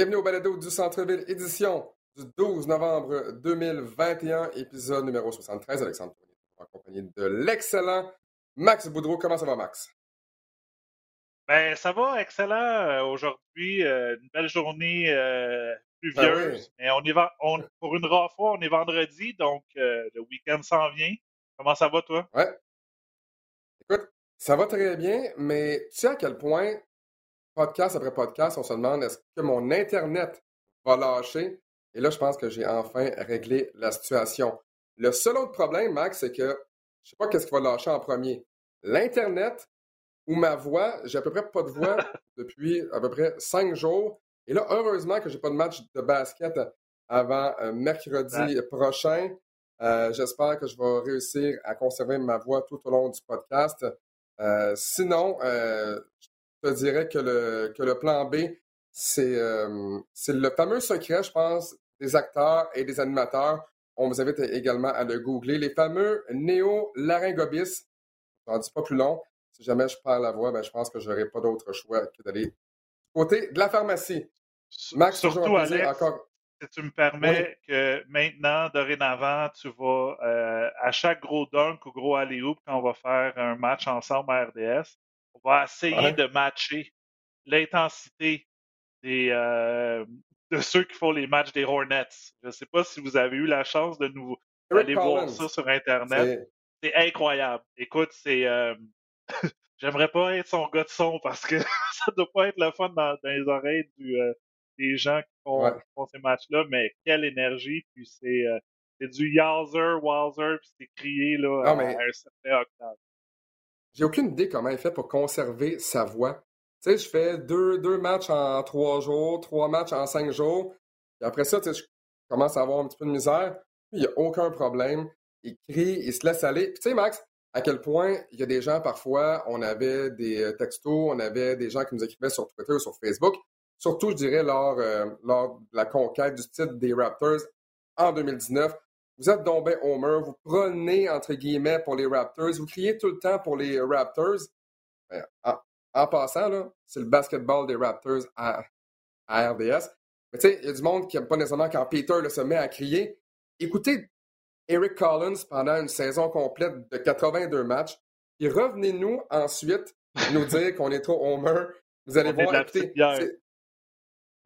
Bienvenue au balado du Centre-Ville, édition du 12 novembre 2021, épisode numéro 73. Alexandre Tournier, en compagnie de l'excellent Max Boudreau. Comment ça va, Max? Ben, ça va, excellent. Euh, aujourd'hui, euh, une belle journée euh, pluvieuse. Mais on est on, pour une rare fois, on est vendredi, donc le week-end s'en vient. Comment ça va, toi? Ouais. Écoute, ça va très bien, mais tu sais à quel point podcast après podcast, on se demande est-ce que mon Internet va lâcher? Et là, je pense que j'ai enfin réglé la situation. Le seul autre problème, Max, c'est que je ne sais pas qu'est-ce qui va lâcher en premier. L'Internet ou ma voix. J'ai à peu près pas de voix depuis à peu près cinq jours. Et là, heureusement que j'ai pas de match de basket avant euh, mercredi prochain. Euh, j'espère que je vais réussir à conserver ma voix tout au long du podcast. Euh, sinon, je te dirais que le, que le plan B, c'est le fameux secret, je pense, des acteurs et des animateurs. On vous invite également à le googler. Les fameux néo-laryngobis. Je n'en dis pas plus long. Si jamais je perds la voix, ben, je pense que je n'aurai pas d'autre choix que d'aller du côté de la pharmacie. Max, Surtout, Alex, encore... si tu me permets que maintenant, dorénavant, tu vas, euh, à chaque gros dunk ou gros alley-oop, quand on va faire un match ensemble à RDS, on va essayer de matcher l'intensité des, euh, de ceux qui font les matchs des Hornets. Je ne sais pas si vous avez eu la chance de nous aller voir ça sur Internet. C'est incroyable. Écoute, c'est. Euh, j'aimerais pas être son gars de son parce que ça doit pas être le fun dans, les oreilles euh, des gens qui font, ces matchs-là, mais quelle énergie, puis c'est c'est du Yowzer, Wowzer, puis c'est crié là, à un certain octave. J'ai aucune idée comment il fait pour conserver sa voix. Tu sais, je fais deux, deux matchs en trois jours, trois matchs en cinq jours. Et après ça, tu sais, je commence à avoir un petit peu de misère. Il n'y a aucun problème. Il crie, il se laisse aller. Puis tu sais, Max, à quel point il y a des gens, parfois, on avait des euh, textos, on avait des gens qui nous écrivaient sur Twitter ou sur Facebook. Surtout, je dirais, lors, euh, lors de la conquête du titre des Raptors en 2019. Vous êtes donc Homer, vous prenez entre guillemets pour les Raptors, vous criez tout le temps pour les Raptors. Ben, en, passant, là, c'est le basketball des Raptors à, RDS. Mais tu sais, il y a du monde qui n'aime pas nécessairement quand Peter se met à crier. Écoutez Eric Collins pendant une saison complète de 82 matchs. Et revenez-nous ensuite nous dire qu'on est trop Homer. Vous allez voir,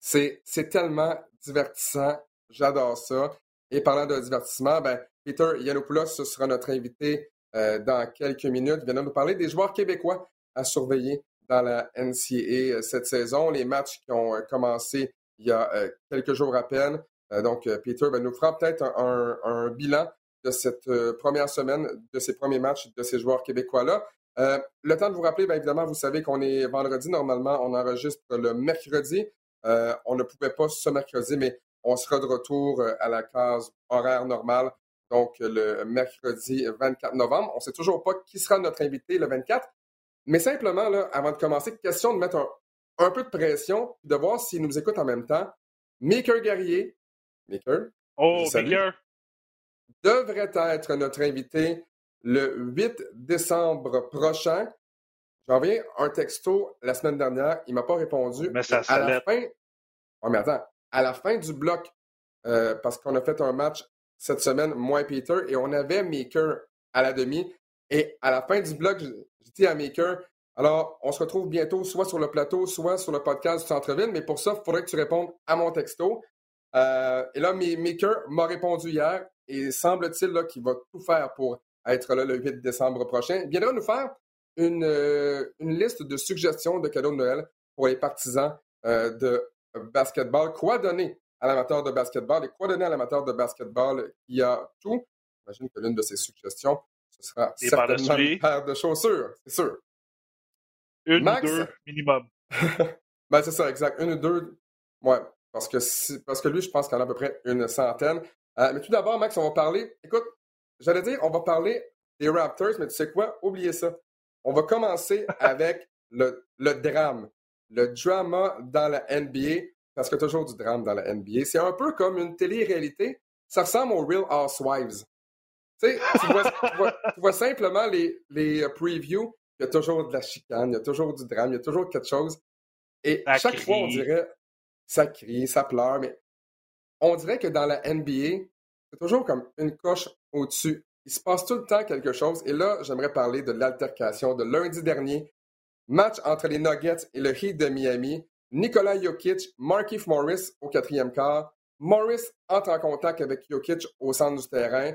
c'est tellement divertissant. J'adore ça. Et parlant de divertissement, ben, Peter Yanopoulos sera notre invité euh, dans quelques minutes. Il viendra nous parler des joueurs québécois à surveiller dans la NCAA euh, cette saison. Les matchs qui ont euh, commencé il y a quelques jours à peine. donc, Peter ben, nous fera peut-être un, bilan de cette première semaine, de ces premiers matchs de ces joueurs québécois-là. le temps de vous rappeler, bien évidemment, vous savez qu'on est vendredi. Normalement, on enregistre le mercredi. on ne pouvait pas ce mercredi, mais on sera de retour euh, à la case horaire normale, donc le mercredi 24 novembre. On ne sait toujours pas qui sera notre invité le 24, mais simplement, là, avant de commencer, question de mettre un, peu de pression, de voir s'il nous écoute en même temps. Maker Guerrier, Maker, oh, Maker. devrait être notre invité le 8 décembre prochain. J'ai envoyé un texto la semaine dernière, il ne m'a pas répondu. Mais ça à la fin. Oh, mais attends, à la fin du bloc, euh, parce qu'on a fait un match cette semaine, moi et Peter, et on avait Maker à la demi. Et à la fin du bloc, je, dis à Maker, alors, on se retrouve bientôt soit sur le plateau, soit sur le podcast du Centre-Ville, mais pour ça, il faudrait que tu répondes à mon texto. Euh, et là, Maker m'a répondu hier et semble-t-il qu'il va tout faire pour être là le 8 décembre prochain. Il viendra nous faire une, euh, une liste de suggestions de cadeaux de Noël pour les partisans de basketball. Quoi donner à l'amateur de basketball et quoi donner à l'amateur de basketball qui a tout? J'imagine que l'une de ses suggestions, ce sera certainement une paire de chaussures, c'est sûr. Une ou deux minimum. ben, c'est ça, exact. Une ou deux. Ouais, parce que, parce que lui, je pense qu'il en a à peu près une centaine. Euh, mais tout d'abord, Max, on va parler. Écoute, j'allais dire, on va parler des Raptors, mais tu sais quoi? Oubliez ça. On va commencer avec le, le drame le drama dans la NBA, parce qu'il y a toujours du drame dans la NBA, c'est un peu comme une télé-réalité. Ça ressemble aux Real Housewives. Tu vois, simplement les, les previews, il y a toujours de la chicane, il y a toujours du drame, il y a toujours quelque chose. Et à chaque fois, on dirait, ça crie, ça pleure, mais on dirait que dans la NBA, c'est toujours comme une coche au-dessus. Il se passe tout le temps quelque chose. Et là, j'aimerais parler de l'altercation de lundi dernier. Match entre les Nuggets et le Heat de Miami. Nikola Jokic, Markif Morris au quatrième quart. Morris entre en contact avec Jokic au centre du terrain.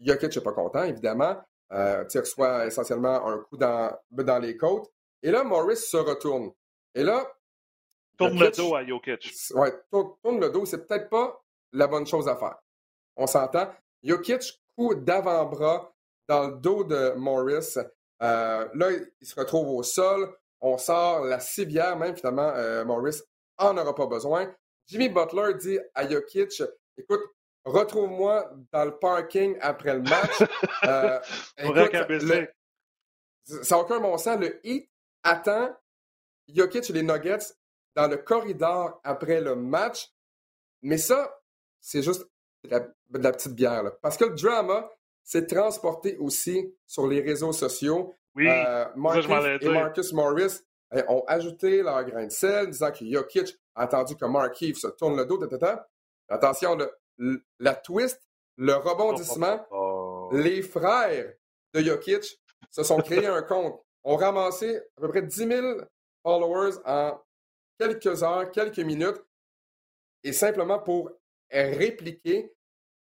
Jokic n'est pas content, évidemment. Euh, il reçoit essentiellement un coup dans, dans les côtes. Et là, Morris se retourne. Et là. Tourne le dos à Jokic. Ouais, tourne, le dos. C'est peut-être pas la bonne chose à faire. On s'entend. Jokic, coup d'avant-bras dans le dos de Morris. Euh, là, il se retrouve au sol. On sort la civière, même finalement, euh, Morris en aura pas besoin. Jimmy Butler dit à Jokic Écoute, retrouve-moi dans le parking après le match. euh, écoute, ça n'a aucun bon sens. Le Heat attend Jokic et les Nuggets dans le corridor après le match. Mais ça, c'est juste de la, petite bière. Parce que le drama s'est transporté aussi sur les réseaux sociaux. Oui, euh, et Marcus Morris eh, ont ajouté leur grain de sel, disant que Jokic a attendu que Markif se tourne le dos. Attention, la twist, le rebondissement, oh, oh, oh. les frères de Jokic se sont créés un compte, ont ramassé à peu près 10 000 followers en quelques heures, quelques minutes, et simplement pour répliquer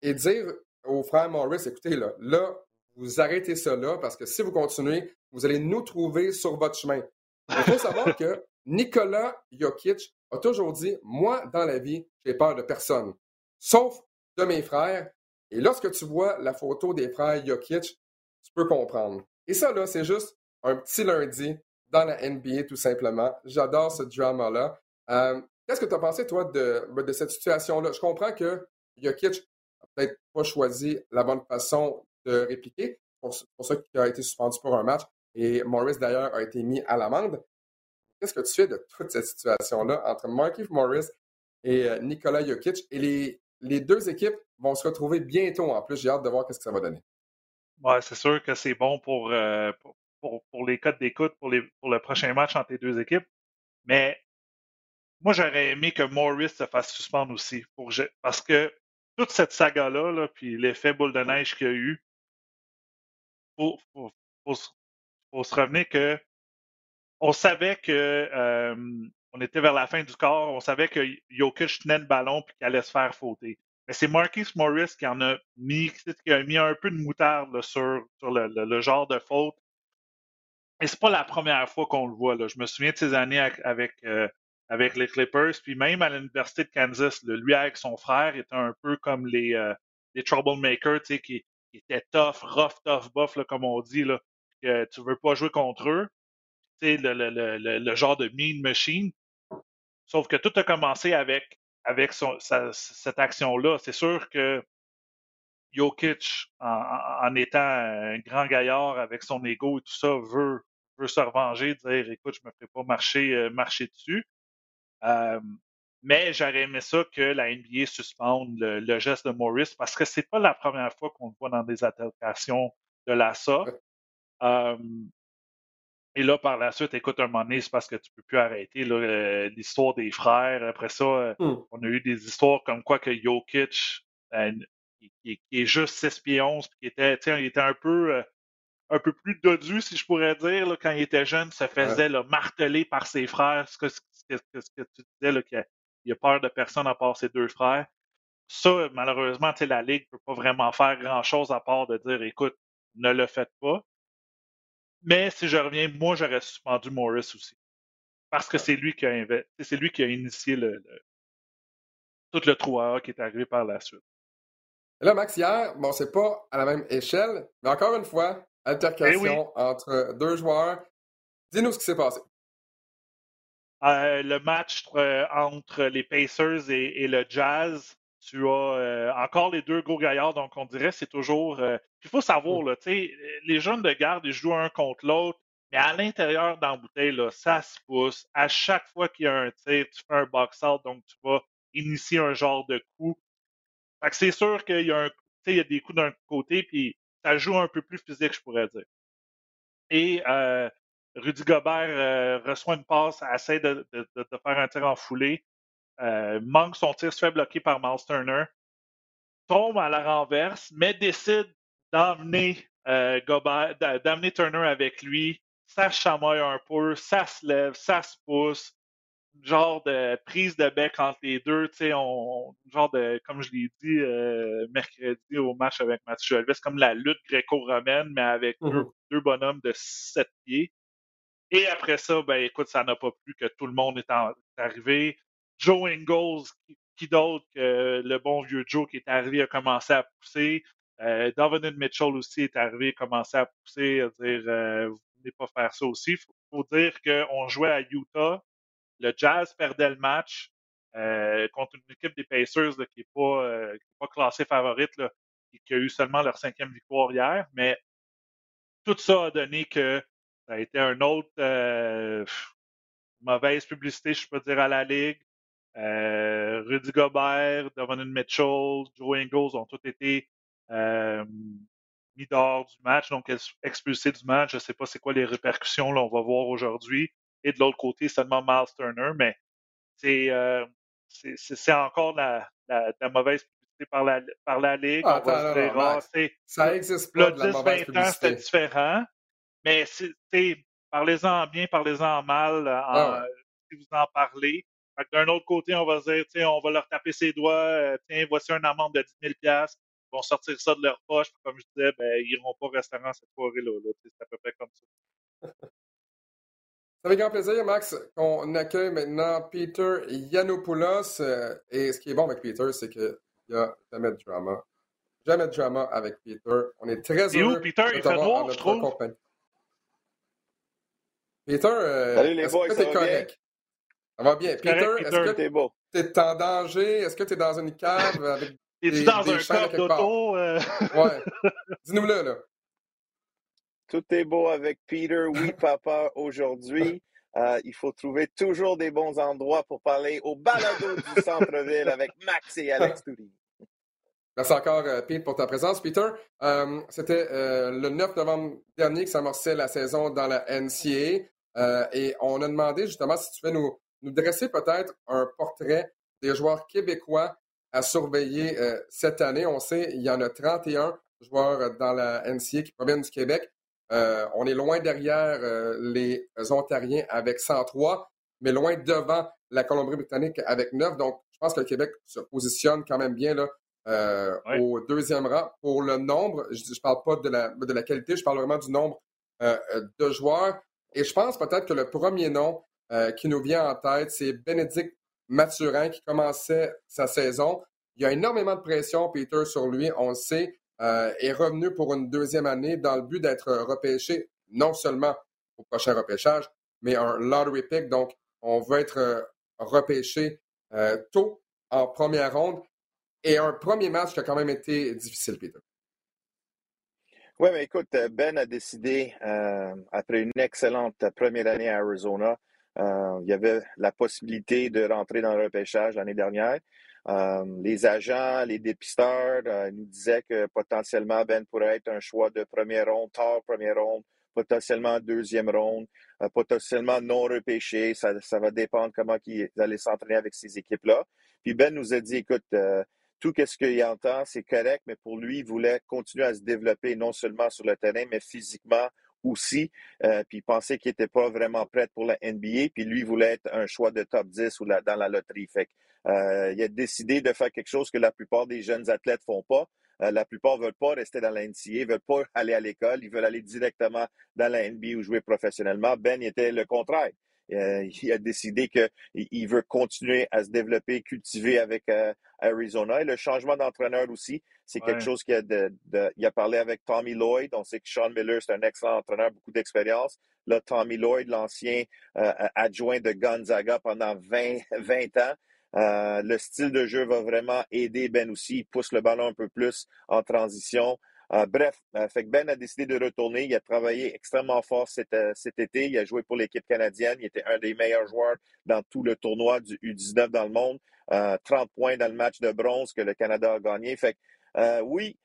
et dire aux frères Morris, écoutez, là, là, vous arrêtez cela parce que si vous continuez, vous allez nous trouver sur votre chemin. Il faut savoir que Nicolas Jokic a toujours dit, moi, dans la vie, j'ai peur de personne, sauf de mes frères. Et lorsque tu vois la photo des frères Jokic, tu peux comprendre. Et ça, là, c'est juste un petit lundi dans la NBA, tout simplement. J'adore ce drama-là. Euh, qu'est-ce que tu as pensé, toi, de, de cette situation-là? Je comprends que Jokic peut-être pas choisi la bonne façon de répliquer. Pour, pour ça qu'il a été suspendu pour un match. Et Morris, d'ailleurs, a été mis à l'amende. Qu'est-ce que tu fais de toute cette situation-là entre Markif Morris et euh, Nicolas Jokic? Et les, les deux équipes vont se retrouver bientôt en plus. J'ai hâte de voir ce que ça va donner. Ouais, c'est sûr que c'est bon pour, euh, pour, pour, les codes d'écoute pour, pour le prochain match entre les deux équipes. Mais moi, j'aurais aimé que Morris se fasse suspendre aussi. Pour, parce que toute cette saga-là, là, puis l'effet boule de neige qu'il y a eu, il faut, faut, se revenir que on savait que euh, on était vers la fin du corps, on savait que Jokic tenait le ballon puis qu'il allait se faire fauter. Mais c'est Marcus Morris qui en a mis, qui a mis un peu de moutarde sur, sur le, genre de faute. Et c'est pas la première fois qu'on le voit. Là. Je me souviens de ces années avec, euh, avec les Clippers, puis même à l'Université de Kansas, lui avec son frère était un peu comme les, euh, troublemakers, qui, qui étaient tough, rough, tough, buff, comme on dit, là, que tu veux pas jouer contre eux. Le, le, le, le, genre de mean machine. Sauf que tout a commencé avec, avec son, cette action-là. C'est sûr que Jokic, en, étant un grand gaillard avec son ego et tout ça, veut, veut se revenger, dire écoute, je me ferai pas marcher, euh, marcher dessus. Mais j'aurais aimé ça que la NBA suspende le, geste de Morris parce que c'est pas la première fois qu'on le voit dans des altercations de l'ASA. Euh, et là, par la suite, écoute, un moment donné, c'est parce que tu peux plus arrêter euh, l'histoire des frères. Après ça, euh, hmm. on a eu des histoires comme quoi que Jokic, euh, qui, est juste 6 pieds 11, qui était, il était un peu, un peu plus dodu, si je pourrais dire, là, quand il était jeune, se faisait marteler par ses frères. Ce que, ce que, tu disais, qu'il a peur de personne à part ses deux frères. Ça, malheureusement, la Ligue ne peut pas vraiment faire grand-chose à part de dire, écoute, ne le faites pas. Mais si je reviens, moi, j'aurais suspendu Morris aussi. Parce que c'est lui qui a c'est lui qui a initié le, tout le trou qui est arrivé par la suite. là, Max, hier, bon, c'est pas à la même échelle, mais encore une fois, altercation eh entre deux joueurs. Dis-nous ce qui s'est passé. Euh, le match euh, entre les Pacers et, le Jazz, tu as euh, encore les deux gros gaillards, donc on dirait c'est toujours. Il faut savoir, mmh. là, les jeunes de garde, ils jouent un contre l'autre, mais à l'intérieur dans la bouteille, là, ça se pousse. À chaque fois qu'il y a un tir, tu fais un box-out, donc tu vas initier un genre de coup. Fait que c'est sûr qu'il y a un il y a des coups d'un côté, puis ça joue un peu plus physique, je pourrais dire. Et euh, Rudy Gobert reçoit une passe, essaie de, de, de, faire un tir en foulée. manque son tir, se fait bloquer par Miles Turner, tombe à la renverse, mais décide d'emmener d'amener Turner avec lui. Ça chamaille un peu, ça se lève, ça se pousse genre de prise de bec entre les deux, tu sais, on, genre de, comme je l'ai dit euh, mercredi au match avec Mathieu Elvis, comme la lutte gréco-romaine, mais avec mmh deux, bonhommes de sept pieds. Et après ça, ben écoute, ça n'a pas plu que tout le monde est, arrivé. Joe Ingalls, qui, d'autre que le bon vieux Joe qui est arrivé, a commencé à pousser. Euh, Mitchell aussi est arrivé, a commencé à pousser, à dire euh, vous ne venez pas faire ça aussi. Il faut, faut, dire qu'on jouait à Utah le Jazz perdait le match euh, contre une équipe des Pacers qui n'est pas, euh, pas classée favorite, et qui a eu seulement leur cinquième victoire hier. Mais tout ça a donné que ça a été un autre euh, mauvaise publicité, je peux dire, à la Ligue. Rudy Gobert, Donovan Mitchell, Joe Ingles ont tous été mis dehors du match, donc expulsés du match. Je ne sais pas c'est quoi les répercussions, là, on va voir aujourd'hui et de l'autre côté seulement Miles Turner, mais c'est euh, c'est encore la, la, mauvaise publicité par la, par la Ligue. Ah, on ça existe pas. de la mauvaise 20 ans, c'était différent. Mais parlez-en bien, parlez-en mal, ah, si vous en parlez. D'un autre côté, on va dire, on va leur taper ses doigts, euh, tiens, voici un amende de 10 000 Ils vont sortir ça de leur poche, comme je disais, ben, ils n'iront pas au restaurant cette soirée-là. c'est à peu près comme ça. Avec grand plaisir, Max, qu'on accueille maintenant Peter Yanopoulos. Euh, et ce qui est bon avec Peter, c'est qu'il n'y a jamais de drama. Jamais de drama avec Peter. On est très heureux où, Peter, il fait noir, je trouve. Compagnie. Peter, euh, Salut les boys, ça correct? Ça va bien. Peter, est-ce que tu es en danger? Est-ce que tu es dans une cave avec Es-tu dans un coffre d'auto? Euh? ouais. Dis-nous-le, là. Tout est beau avec Peter. Oui, papa, aujourd'hui. Euh, il faut trouver toujours des bons endroits pour parler au balado du centre-ville avec Max et Alex Touri. Merci encore, euh, Pete, pour ta présence. Peter, euh, c'était le 9 novembre dernier que s'amorçait la saison dans la NCA. Et on a demandé justement si tu veux nous, nous dresser peut-être un portrait des joueurs québécois à surveiller cette année. On sait il y en a 31 joueurs dans la NCA qui proviennent du Québec. Euh, on est loin derrière euh, les Ontariens avec 103, mais loin devant la Colombie-Britannique avec 9. Donc, je pense que le Québec se positionne quand même bien là, euh, au deuxième rang. Pour le nombre, je ne parle pas de la, de la qualité, je parle vraiment du nombre de joueurs. Et je pense peut-être que le premier nom qui nous vient en tête, c'est Bénédicte Mathurin qui commençait sa saison. Il y a énormément de pression, Peter, sur lui, on le sait. Euh, est revenu pour une deuxième année dans le but d'être repêché non seulement au prochain repêchage, mais un lottery pick. Donc, on veut être euh, repêché euh, tôt en première ronde. Et un premier match qui a quand même été difficile, Peter. Oui, mais écoute, Ben a décidé, après une excellente première année à Arizona, il y avait la possibilité de rentrer dans le repêchage l'année dernière. Euh, les agents, les dépisteurs euh, nous disaient que potentiellement Ben pourrait être un choix de première ronde, tard première ronde, potentiellement deuxième ronde, euh, potentiellement non repêché. Ça, ça va dépendre comment ils allaient s'entraîner avec ces équipes-là. Puis Ben nous a dit, écoute, tout ce qu'il entend, c'est correct, mais pour lui, il voulait continuer à se développer non seulement sur le terrain, mais physiquement aussi. puis il pensait qu'il n'était pas vraiment prêt pour la NBA. Puis lui, il voulait être un choix de top 10 ou dans la loterie. Fait euh, il a décidé de faire quelque chose que la plupart des jeunes athlètes font pas. Euh, la plupart ne veulent pas rester dans la NCA, veulent pas aller à l'école, ils veulent aller directement dans la NBA ou jouer professionnellement. Ben était le contraire. Euh, il a décidé qu'il veut continuer à se développer, cultiver avec Arizona. Et le changement d'entraîneur aussi, c'est quelque chose qu'il a, de, il a parlé avec Tommy Lloyd. On sait que Sean Miller, c'est un excellent entraîneur, beaucoup d'expérience. Là, Tommy Lloyd, l'ancien adjoint de Gonzaga pendant 20, 20 ans, euh, le style de jeu va vraiment aider Ben aussi. Il pousse le ballon un peu plus en transition. Euh, bref, euh, fait que Ben a décidé de retourner. Il a travaillé extrêmement fort cet, été. Il a joué pour l'équipe canadienne. Il était un des meilleurs joueurs dans tout le tournoi du U19 dans le monde. 30 points dans le match de bronze que le Canada a gagné. Fait que, oui,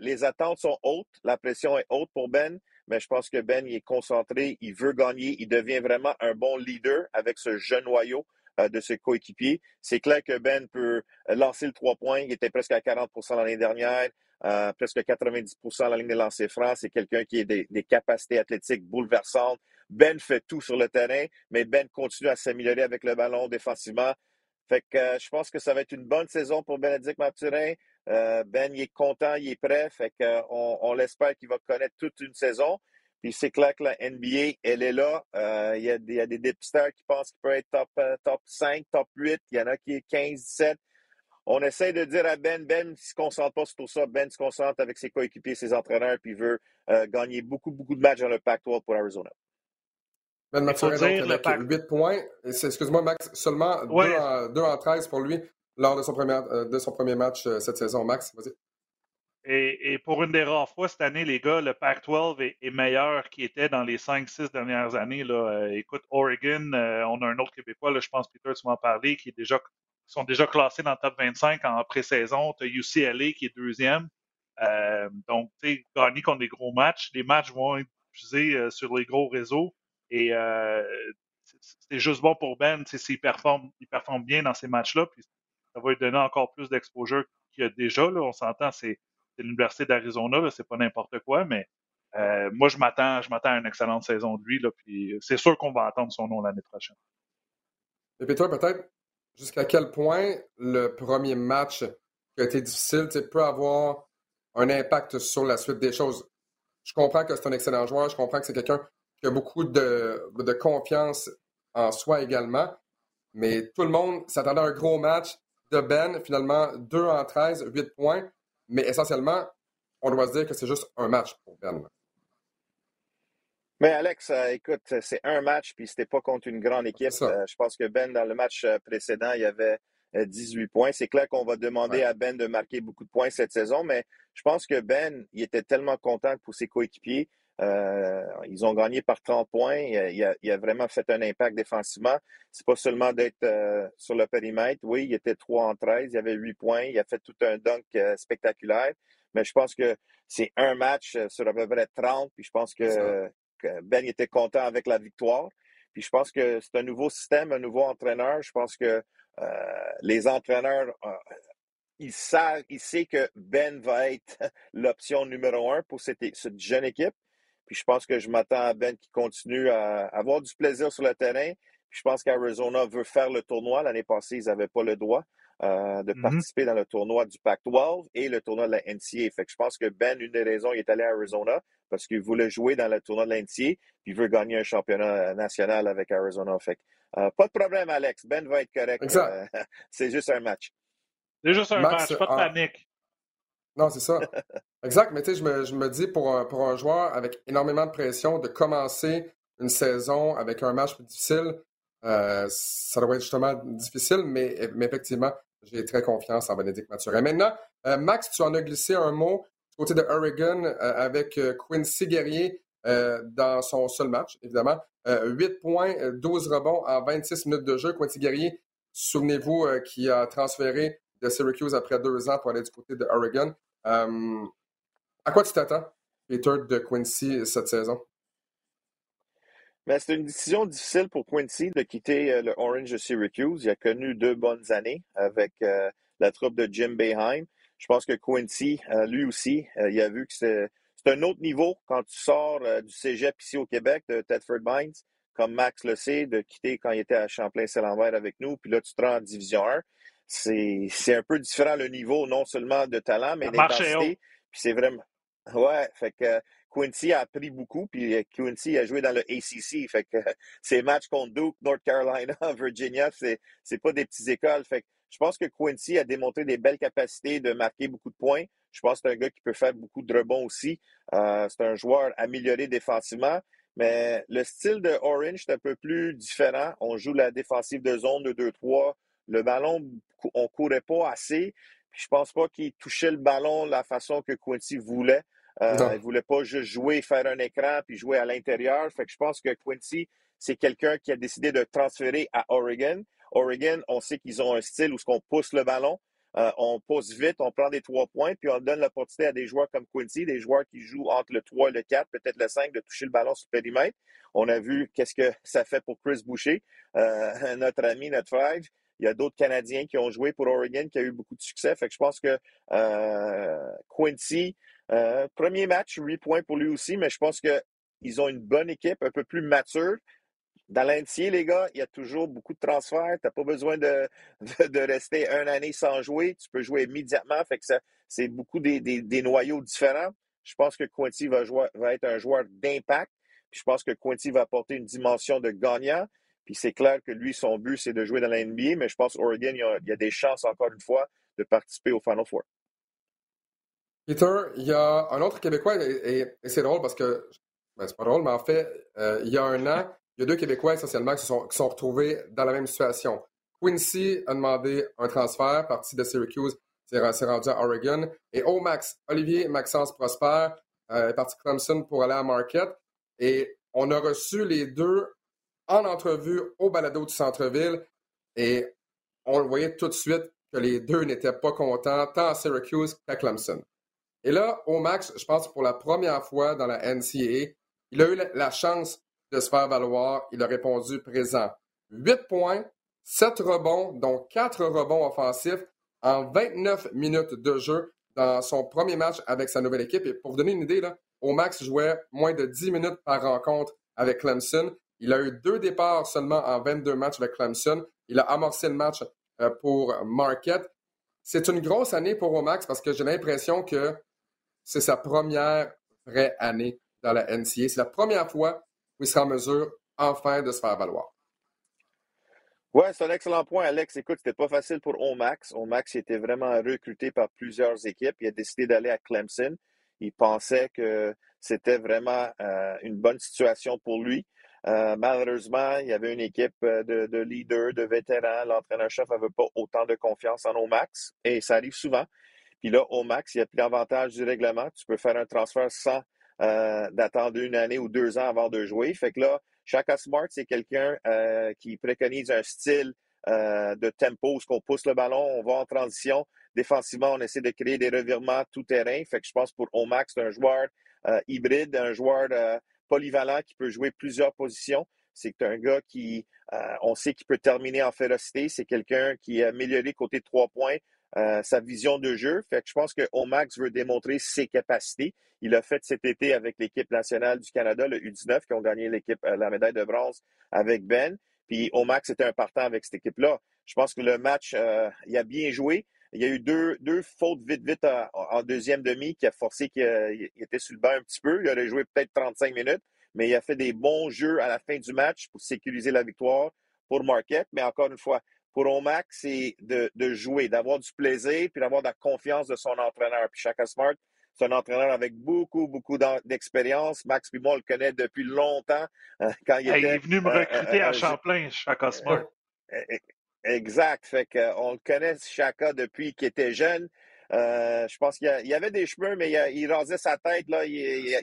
les attentes sont hautes. La pression est haute pour Ben. Mais je pense que Ben il est concentré, il veut gagner, il devient vraiment un bon leader avec ce jeune noyau. de ses coéquipiers. C'est clair que Ben peut lancer le trois points. Il était presque à 40% l'année dernière. Presque 90% à la ligne de lancer franc. C'est quelqu'un qui a des, des, capacités athlétiques bouleversantes. Ben fait tout sur le terrain, mais Ben continue à s'améliorer avec le ballon défensivement. Fait que euh, je pense que ça va être une bonne saison pour Bénédicte Mathurin. Euh, ben, il est content, il est prêt. Fait que, on, on l'espère qu'il va connaître toute une saison. Puis c'est clair que la NBA, elle est là. Euh, il, y a des, il des qui pensent qu'il peut être top, top 5, top 8. Il y en a qui est 15, 17. On essaie de dire à Ben, Ben ne se concentre pas sur tout ça. Ben se concentre avec ses coéquipiers, ses entraîneurs, puis veut gagner beaucoup, beaucoup de matchs dans le Pac-12 pour Arizona. Ben donc, avec 8 points. Excuse-moi, Max, seulement 2, en, 13 pour lui lors de son premier, euh, de son premier match euh, cette saison. Max, vas-y. Et, pour une des rares fois cette année, les gars, le Pac-12 est, meilleur qu'il était dans les 5-6 dernières années. Là. Euh, écoute, Oregon, on a un autre Québécois, là, je pense, Peter, tu m'en parlais, qui est déjà, sont déjà classés dans le top 25 en pré-saison. Tu as UCLA qui est deuxième. donc, tu sais, gagner contre des gros matchs. Les matchs vont être diffusés sur les gros réseaux. Et euh, c'est juste bon pour Ben s'il performe, il performe bien dans ces matchs-là. Puis ça va lui donner encore plus d'exposure qu'il y a déjà. Là, on s'entend, c'est l'Université d'Arizona, c'est pas n'importe quoi, mais euh, moi, je m'attends, je m'attends à une excellente saison de lui. Là, puis c'est sûr qu'on va attendre son nom l'année prochaine. Et puis toi, peut-être, jusqu'à quel point le premier match qui a été difficile peut avoir un impact sur la suite des choses. Je comprends que c'est un excellent joueur, je comprends que c'est quelqu'un qui a beaucoup de, confiance en soi également. Mais tout le monde s'attendait à un gros match de Ben, finalement 2 en 13, 8 points. Mais essentiellement, on doit se dire que c'est juste un match pour Ben. Mais Alex, euh, écoute, c'est un match, puis c'était pas contre une grande équipe. Euh, je pense que Ben, dans le match euh, précédent, il y avait 18 points. C'est clair qu'on va demander à Ben de marquer beaucoup de points cette saison, mais je pense que Ben, il était tellement content pour ses coéquipiers. Euh, ils ont gagné par 30 points. Il a, vraiment fait un impact défensivement. C'est pas seulement d'être euh, sur le périmètre. Oui, il était 3 en 13, il avait 8 points. Il a fait tout un dunk euh, spectaculaire. Mais je pense que c'est un match sur à peu près 30. Puis je pense que, Ben était content avec la victoire. Puis je pense que c'est un nouveau système, un nouveau entraîneur. Je pense que les entraîneurs il sait, il sait que Ben va être l'option numéro un pour cette, cette, jeune équipe. Puis je pense que je m'attends à Ben qui continue à avoir du plaisir sur le terrain. Puis je pense qu'Arizona veut faire le tournoi. L'année passée, ils n'avaient pas le droit euh, de mm-hmm. participer dans le tournoi du Pac-12 et le tournoi de la NCA. Fait que je pense que Ben, une des raisons, il est allé à Arizona parce qu'il voulait jouer dans le tournoi de la NCA puis il veut gagner un championnat national avec Arizona. Fait que, euh, pas de problème, Alex. Ben va être correct. Euh, c'est juste un match. C'est juste un match, pas de panique. Non, c'est ça. exact, mais tu sais, je me, je me, dis pour un, pour un joueur avec énormément de pression, de commencer une saison avec un match plus difficile, euh, ça doit être justement difficile, mais, mais effectivement, j'ai très confiance en Bénédicte Mathurin. Maintenant, euh, Max, tu en as glissé un mot du côté de Oregon euh, avec Quincy Guerrier dans son seul match, évidemment. 8 points, 12 rebonds en 26 minutes de jeu. Quincy Guerrier, souvenez-vous, qui a transféré de Syracuse après deux ans pour aller du côté de Oregon. Euh, à quoi tu t'attends, Peter, de Quincy cette saison? Ben, c'est une décision difficile pour Quincy de quitter euh, le Orange de Syracuse. Il a connu deux bonnes années avec euh, la troupe de Jim Beheim. Je pense que Quincy, lui aussi, il a vu que c'est un autre niveau quand tu sors du cégep ici au Québec, de Tedford Mines, comme Max le sait, de quitter quand il était à Champlain-Saint-Lambert avec nous, puis là, tu te rends en Division 1 c'est un peu différent le niveau, non seulement de talent, mais d'intensité. Puis c'est vraiment. Ouais, fait que Quincy a appris beaucoup, puis euh, Quincy a joué dans le ACC. Fait que ces matchs contre Duke, North Carolina, Virginia, c'est c'est pas des petites écoles. Fait que je pense que Quincy a démontré des belles capacités de marquer beaucoup de points. Je pense que c'est un gars qui peut faire beaucoup de rebonds aussi. Euh, c'est un joueur amélioré défensivement. Mais le style de Orange est un peu plus différent. On joue la défensive de zone de 2-3. Le ballon, on courait pas assez. Puis je pense pas qu'il touchait le ballon de la façon que Quincy voulait. Euh, il voulait pas juste jouer, faire un écran, puis jouer à l'intérieur. Fait que je pense que Quincy, c'est quelqu'un qui a décidé de transférer à Oregon. Oregon, on sait qu'ils ont un style où on pousse le ballon. euh, on pousse vite, on prend des trois points, puis on donne l'opportunité à des joueurs comme Quincy, des joueurs qui jouent entre le 3 et le 4, peut-être le 5, de toucher le ballon sur le périmètre. On a vu qu'est-ce que ça fait pour Chris Boucher, euh, notre ami, notre frère. Il y a d'autres Canadiens qui ont joué pour Oregon qui a eu beaucoup de succès. Fait que je pense que euh, Quincy, premier match, 8 points pour lui aussi, mais je pense qu'ils ont une bonne équipe, un peu plus mature. Dans l'entier, les gars, il y a toujours beaucoup de transferts. Tu n'as pas besoin de, de, rester une année sans jouer. Tu peux jouer immédiatement. Fait que c'est beaucoup des, noyaux différents. Je pense que Quincy va, jouer, va être un joueur d'impact. Je pense que Quincy va apporter une dimension de gagnant. Puis c'est clair que lui, son but, c'est de jouer dans la mais je pense qu'Oregon, il, il y, a, des chances, encore une fois, de participer au Final Four. Peter, il y a un autre Québécois, et, c'est drôle parce que, ben, c'est pas drôle, mais en fait, euh, il y a un an, il y a deux Québécois essentiellement qui, sont, sont retrouvés dans la même situation. Quincy a demandé un transfert, parti de Syracuse, s'est rendu à Oregon. Et Omax, Olivier Maxence Prosper, euh, est parti de Clemson pour aller à Marquette. Et on a reçu les deux en entrevue au balado du centre-ville. Et on le voyait tout de suite que les deux n'étaient pas contents, tant à Syracuse qu'à Clemson. Et là, Omax, je pense pour la première fois dans la NCAA, il a eu la chance de se faire valoir. Il a répondu présent. 8 points, 7 rebonds, dont 4 rebonds offensifs en 29 minutes de jeu dans son premier match avec sa nouvelle équipe. Et pour vous donner une idée, là, Max jouait moins de 10 minutes par rencontre avec Clemson. Il a eu deux départs seulement en 22 matchs avec Clemson. Il a amorcé le match euh, pour Marquette. C'est une grosse année pour Omax parce que j'ai l'impression que c'est sa première vraie année dans la NCA. C'est la première fois il sera en mesure enfin de se faire valoir. Oui, c'est un excellent point, Alex. Écoute, c'était pas facile pour Omax. Omax était vraiment recruté par plusieurs équipes. Il a décidé d'aller à Clemson. Il pensait que c'était vraiment euh, une bonne situation pour lui. Euh, malheureusement, il y avait une équipe euh, de, de leaders, de vétérans. L'entraîneur-chef n'avait pas autant de confiance en Omax et ça arrive souvent. Puis là, Omax, il a pris l'avantage du règlement. Tu peux faire un transfert sans euh, d'attendre une année ou deux ans avant de jouer. Fait que là, Shaka Smart, c'est quelqu'un euh, qui préconise un style euh, de tempo où qu'on pousse le ballon, on va en transition. Défensivement, on essaie de créer des revirements tout terrain. Fait que je pense pour Omax, c'est un joueur hybride, un joueur polyvalent qui peut jouer plusieurs positions. C'est un gars qui, on sait qu'il peut terminer en férocité. C'est quelqu'un qui a amélioré côté trois points, euh, sa vision de jeu. Fait que je pense que Omax veut démontrer ses capacités. Il a fait cet été avec l'équipe nationale du Canada, le U19, qui ont gagné l'équipe euh, la médaille de bronze avec Ben. Puis Omax était un partant avec cette équipe-là. Je pense que le match, euh, il a bien joué. Il y a eu deux, deux fautes vite, vite en, deuxième demi qui a forcé qu'il était sur le banc un petit peu. Il aurait joué peut-être 35 minutes, mais il a fait des bons jeux à la fin du match pour sécuriser la victoire pour Marquette. Mais encore une fois, pour Omax, c'est de, jouer, d'avoir du plaisir, puis d'avoir de la confiance de son entraîneur. Puis Chaka Smart, c'est un entraîneur avec beaucoup, beaucoup d'expérience. Max puis moi, le connaît depuis longtemps. Euh, quand il, était, il est venu me euh, recruter à euh, Champlain, Chaka Smart. Exact. Fait qu'on le connaît, Chaka, depuis qu'il était jeune. je pense qu'il y avait des cheveux, mais il, rasait sa tête. Là. Il,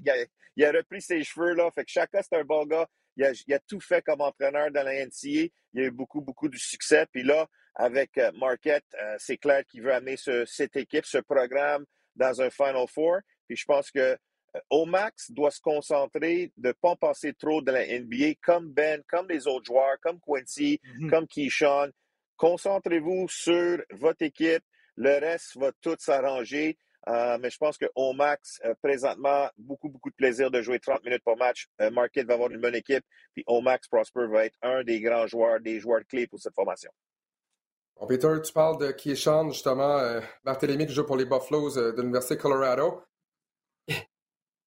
a, repris ses cheveux. Là. Fait que Chaka, c'est un bon gars. Il a, tout fait comme entraîneur dans la NCA. Il a eu beaucoup, beaucoup de succès. Puis là, avec euh, Marquette, euh, c'est clair qu'il veut amener cette équipe, ce programme dans un Final Four. Puis je pense que euh, Omax doit se concentrer de ne pas passer trop de la NBA, comme Ben, comme les autres joueurs, comme Quincy, mm-hmm. comme Keyshawn. Concentrez-vous sur votre équipe. Le reste va tout s'arranger. Euh, mais je pense que Omax, euh, présentement, beaucoup, beaucoup de plaisir de jouer 30 minutes par match. Euh, Marquette va avoir une bonne équipe. Puis Omax Prosper va être un des grands joueurs, des joueurs clés pour cette formation. Bon, Peter, tu parles de Keyshawn, justement, Barthélemy qui joue pour les Buffaloes de l'Université Colorado.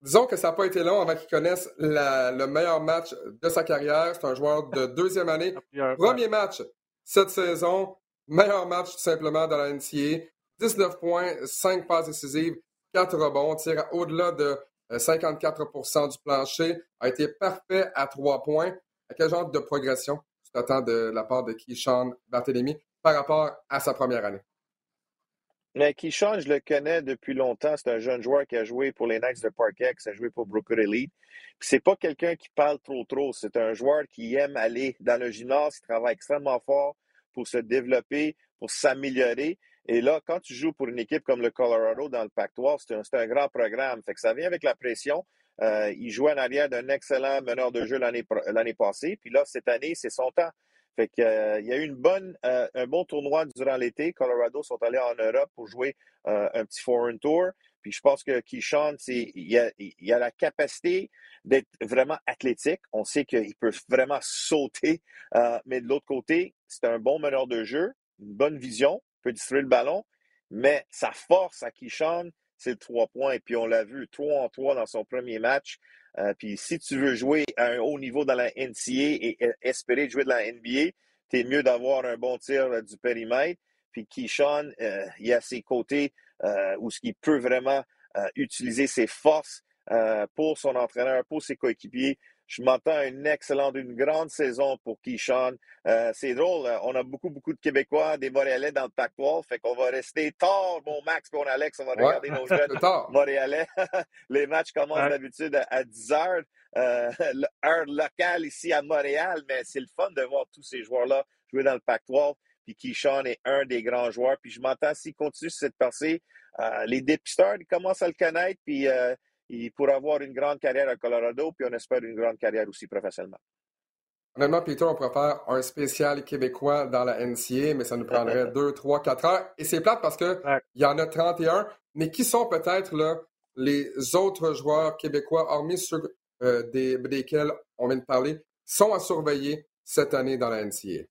Disons que ça n'a pas été long avant qu'il connaisse le meilleur match de sa carrière. C'est un joueur de deuxième année. Premier match cette saison. Meilleur match tout simplement dans la NCAA. 19 points, 5 passes décisives, 4 rebonds, tire au-delà de 54% euh, du plancher, a été parfait à 3 points. À quel genre de progression tu t'attends de la part de Keyshawn Barthélemy par rapport à sa première année? Mais je le connais depuis longtemps. C'est un jeune joueur qui a joué pour les Knights de Parkex, qui a joué pour Brooklyn Elite. C'est pas quelqu'un qui parle trop trop. C'est un joueur qui aime aller dans le gymnase, qui travaille extrêmement fort pour se développer, pour s'améliorer. Et là, quand tu joues pour une équipe comme le Colorado dans le Pac-12, c'est un, grand programme. Fait que ça vient avec la pression. Euh, il jouait en arrière d'un excellent meneur de jeu l'année passée. Puis là, cette année, c'est son temps. Fait que, euh, il y a eu une bonne, euh, un bon tournoi durant l'été. Colorado sont allés en Europe pour jouer un petit foreign tour. Puis je pense que Keyshawn, il a, il a la capacité d'être vraiment athlétique. On sait qu'il peut vraiment sauter. mais de l'autre côté, c'est un bon meneur de jeu, une bonne vision, peut distribuer le ballon. Mais sa force à Keyshawn, c'est le trois points. Et puis on l'a vu, 3 en 3 dans son premier match. Euh, puis si tu veux jouer à un haut niveau dans la NCA et espérer jouer de la NBA, es mieux d'avoir un bon tir euh, du périmètre. Puis Keyshawn, euh, il a ses côtés où ce qu'il peut vraiment utiliser ses forces pour son entraîneur, pour ses coéquipiers. Je m'entends une excellente, une grande saison pour Keyshawn. Euh, c'est drôle, on a beaucoup, beaucoup de Québécois, des Montréalais dans le Pac-12, fait qu'on va rester tard, mon Max et Alex, on va regarder nos jeunes Montréalais. Les matchs commencent d'habitude à 10 heures, euh, heure locale ici à Montréal, mais c'est le fun de voir tous ces joueurs-là jouer dans le Pac-12. Puis Keyshawn est un des grands joueurs. Puis je m'entends s'il continue sur cette percée, euh, les dépisteurs, ils commencent à le connaître. Puis euh, il pourrait avoir une grande carrière à Colorado, puis on espère une grande carrière aussi professionnellement. Honnêtement, Peter, on pourrait faire un spécial québécois dans la NCA, mais ça nous prendrait 2, 3, 4 heures. Et c'est plate parce qu'il y en a 31. Mais qui sont peut-être les autres joueurs québécois, hormis ceux euh, des, desquels on vient de parler, sont à surveiller cette année dans la NCA?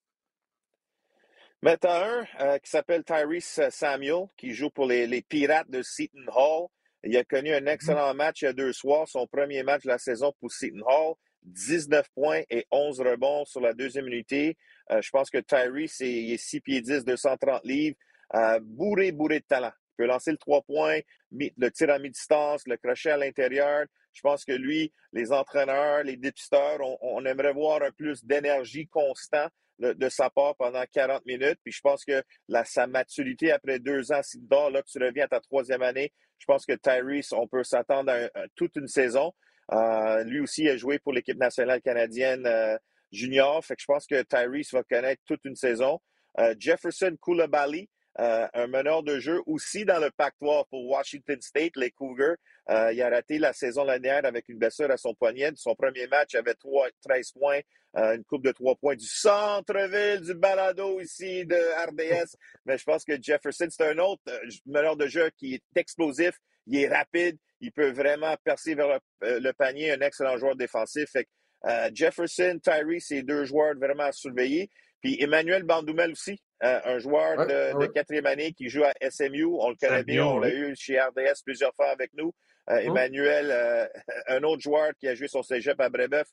Mais as un euh, qui s'appelle Tyrese Samuel, qui joue pour les, les Pirates de Seton Hall. Il a connu un mm-hmm. excellent match il y a deux soirs, son premier match de la saison pour Seton Hall. 19 points et 11 rebonds sur la deuxième unité. Euh, je pense que Tyrese est, est 6 pieds 10, 230 livres. Euh, bourré, bourré de talent. Il peut lancer le 3 points, le tir à mi-distance, le crochet à l'intérieur. Je pense que lui, les entraîneurs, les dépisteurs, on, aimerait voir un plus d'énergie constant de, sa part pendant 40 minutes. Puis je pense que sa maturité après deux ans, si là, tu reviens à ta troisième année, je pense que Tyrese, on peut s'attendre à, toute une saison. Euh, lui aussi a joué pour l'équipe nationale canadienne euh, junior. Fait que je pense que Tyrese va connaître toute une saison. Euh, Jefferson Koulibaly, un meneur de jeu aussi dans le Pac-12 pour Washington State, les Cougars. il a raté la saison dernière avec une blessure à son poignet. Son premier match avait 3, 13 points, une coupe de 3 points du centre-ville du balado ici de RDS. Mais je pense que Jefferson, c'est un autre meneur de jeu qui est explosif, il est rapide, il peut vraiment percer vers le, panier, un excellent joueur défensif. Euh, Jefferson, Tyree, c'est deux joueurs vraiment à surveiller. Puis Emmanuel Bandoumel aussi, euh, un joueur de, quatrième année qui joue à SMU. On le connaît bien, on l'a eu chez RDS plusieurs fois avec nous. Euh, oh. Emmanuel, un autre joueur qui a joué son cégep à Brébeuf,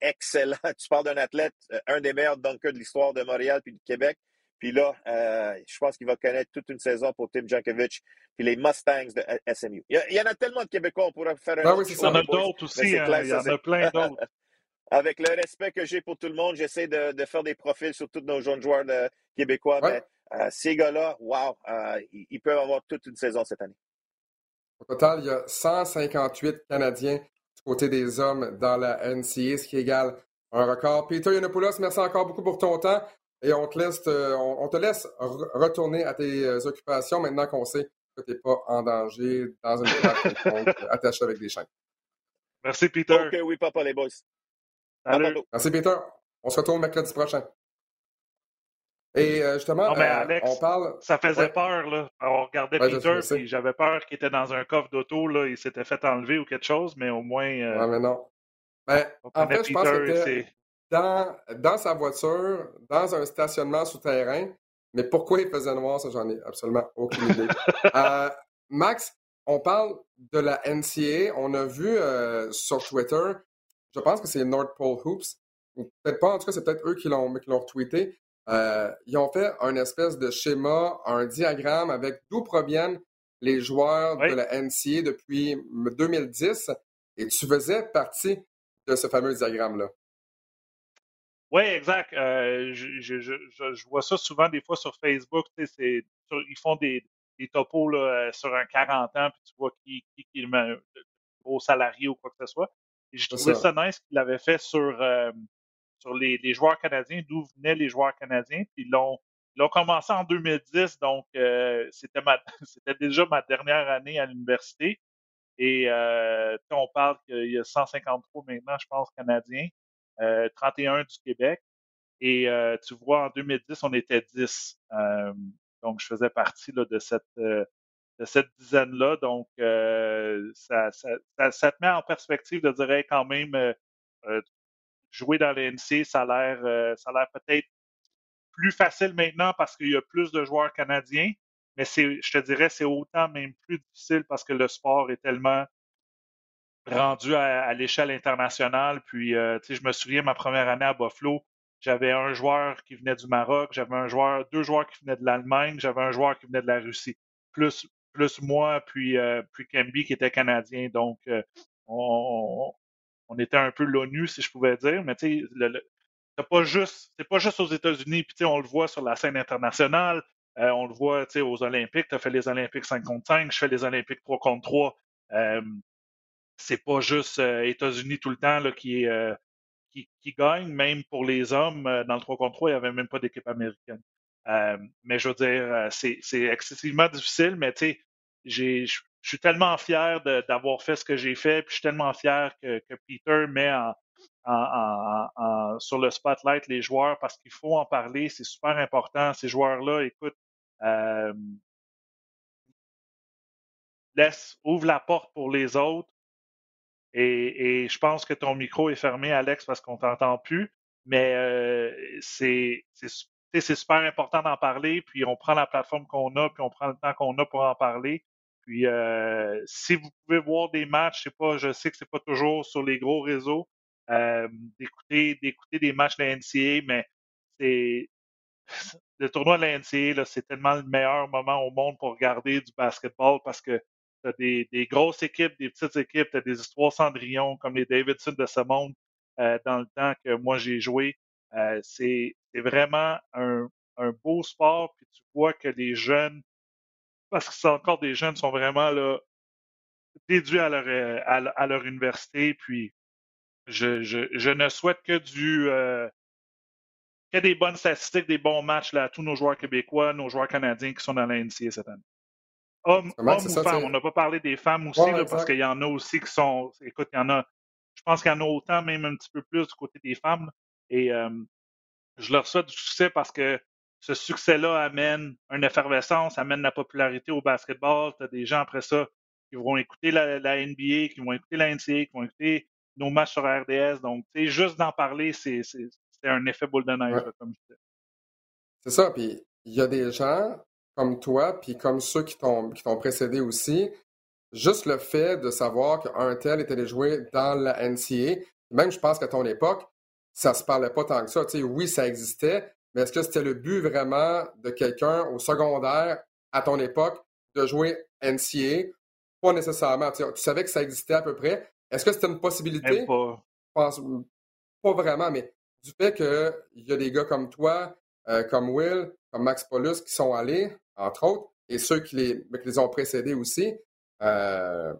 excellent. Tu parles d'un athlète, un des meilleurs dunkers de l'histoire de Montréal puis du Québec. Puis là, euh, je pense qu'il va connaître toute une saison pour Tim Jankovic puis les Mustangs de SMU. Il y, en a tellement de Québécois, on pourrait faire un ah oui, Il y en a d'autres aussi, hein, il y en a plein d'autres. Avec le respect que j'ai pour tout le monde, j'essaie de, faire des profils sur tous nos jeunes joueurs de, québécois. Mais euh, ces gars-là, wow, euh, ils, peuvent avoir toute une saison cette année. Au total, il y a 158 Canadiens du côté des hommes dans la NCA, ce qui égale un record. Peter Yanopoulos, merci encore beaucoup pour ton temps. Et on te laisse, euh, on, te laisse retourner à tes euh, occupations maintenant qu'on sait que tu n'es pas en danger dans une attaché avec des chaînes. Merci, Peter. OK, oui, papa, les boys. Merci, Peter. On se retrouve mercredi prochain. Et euh, justement, on parle. Ça faisait peur, là. On regardait Peter, puis j'avais peur qu'il était dans un coffre d'auto, là. Il s'était fait enlever ou quelque chose, mais au moins. Ouais, mais non. Ben, en fait, je pense que dans, dans sa voiture, dans un stationnement souterrain. Mais pourquoi il faisait noir, ça, j'en ai absolument aucune idée. Euh, Max, on parle de la NCA. On a vu euh, sur Twitter, je pense que c'est North Pole Hoops, ou peut-être pas, en tout cas, c'est peut-être eux qui l'ont retweeté. Euh, ils ont fait un espèce de schéma, un diagramme avec d'où proviennent les joueurs de la NCA depuis 2010. Et tu faisais partie de ce fameux diagramme-là. Oui, exact. Euh, je, je, je, je, vois ça souvent des fois sur Facebook. ils font des, des topos là, euh, sur un 40 ans, puis tu vois qui, qui, qui est le gros salarié ou quoi que ce soit. Et j'ai trouvé ça. nice qu'il l'avait fait sur, euh, sur les, les, joueurs canadiens, d'où venaient les joueurs canadiens, puis ils l'ont commencé en 2010, donc c'était, c'était déjà ma dernière année à l'université. Et on parle qu'il y a 153 maintenant, je pense, Canadiens, 31 du Québec. Et tu vois, en 2010, on était 10. donc, je faisais partie là, de cette de cette dizaine-là. Donc, ça, ça, ça, te met en perspective de dire quand même jouer dans l'NC, ça a l'air ça a l'air peut-être plus facile maintenant parce qu'il y a plus de joueurs canadiens, mais c'est, je te dirais, c'est autant même plus difficile parce que le sport est tellement rendu à, l'échelle internationale. Puis, euh, tu sais, je me souviens, ma première année à Buffalo, j'avais un joueur qui venait du Maroc, j'avais un joueur, deux joueurs qui venaient de l'Allemagne, j'avais un joueur qui venait de la Russie, plus, plus moi, puis, euh, puis Kemby qui était canadien. Donc, euh, on, on, était un peu l'ONU, si je pouvais dire. Mais tu sais, c'est pas juste, c'est pas juste aux États-Unis, puis on le voit sur la scène internationale, on le voit aux Olympiques, tu as fait les Olympiques 5 contre 5, je fais les Olympiques 3 contre 3 c'est pas juste euh, États-Unis tout le temps là, qui, euh, qui, qui, gagne. Même pour les hommes, euh, dans le 3 contre 3, il n'y avait même pas d'équipe américaine. Mais je veux dire, c'est excessivement difficile, mais tu sais, je suis tellement fier d'avoir fait ce que j'ai fait, puis je suis tellement fier que, que Peter met en, en, en, sur le spotlight les joueurs parce qu'il faut en parler, c'est super important. Ces joueurs-là, écoute, laisse, ouvre la porte pour les autres. Et, je pense que ton micro est fermé, Alex, parce qu'on t'entend plus. Mais euh, c'est super important d'en parler. Puis on prend la plateforme qu'on a, puis on prend le temps qu'on a pour en parler. Puis euh, si vous pouvez voir des matchs, je sais pas, je sais que c'est pas toujours sur les gros réseaux, euh, d'écouter d'écouter des matchs de la NCA, mais c'est le tournoi de la NCA, c'est tellement le meilleur moment au monde pour regarder du basketball parce que tu des, grosses équipes, des petites équipes, tu as des histoires Cendrillon comme les Davidson de ce monde euh, dans le temps que moi j'ai joué. Euh, c'est vraiment un, beau sport, puis tu vois que les jeunes, parce que c'est encore des jeunes, sont vraiment là déduits à leur, euh, à, leur université, puis je, je, ne souhaite que du que des bonnes statistiques, des bons matchs là, à tous nos joueurs québécois, nos joueurs canadiens qui sont dans la NCA cette année. Hommes, ou femmes. On n'a pas parlé des femmes aussi, parce qu'il y en a aussi qui sont. Écoute, il y en a. Je pense qu'il y en a autant, même un petit peu plus du côté des femmes. Et euh, je leur souhaite du succès parce que ce succès-là amène une effervescence, amène la popularité au basketball. Tu as des gens après ça qui vont écouter la, NBA, qui vont écouter la NCA, qui vont écouter nos matchs sur RDS. Donc, juste d'en parler, c'est un effet boule de neige, comme je disais. C'est ça. Puis, il y a des gens comme toi, puis comme ceux qui t'ont précédé aussi, juste le fait de savoir qu'un tel était allé jouer dans la NCA, même je pense qu'à ton époque, ça se parlait pas tant que ça. Tu sais, oui, ça existait, mais est-ce que c'était le but vraiment de quelqu'un au secondaire à ton époque de jouer NCA? Pas nécessairement. Tu, savais que ça existait à peu près. Est-ce que c'était une possibilité? pas. pense, pas vraiment, mais du fait qu'il y a des gars comme toi, euh, comme Will, comme Max Paulus qui sont allés, entre autres, et ceux qui les, ont précédés aussi, euh,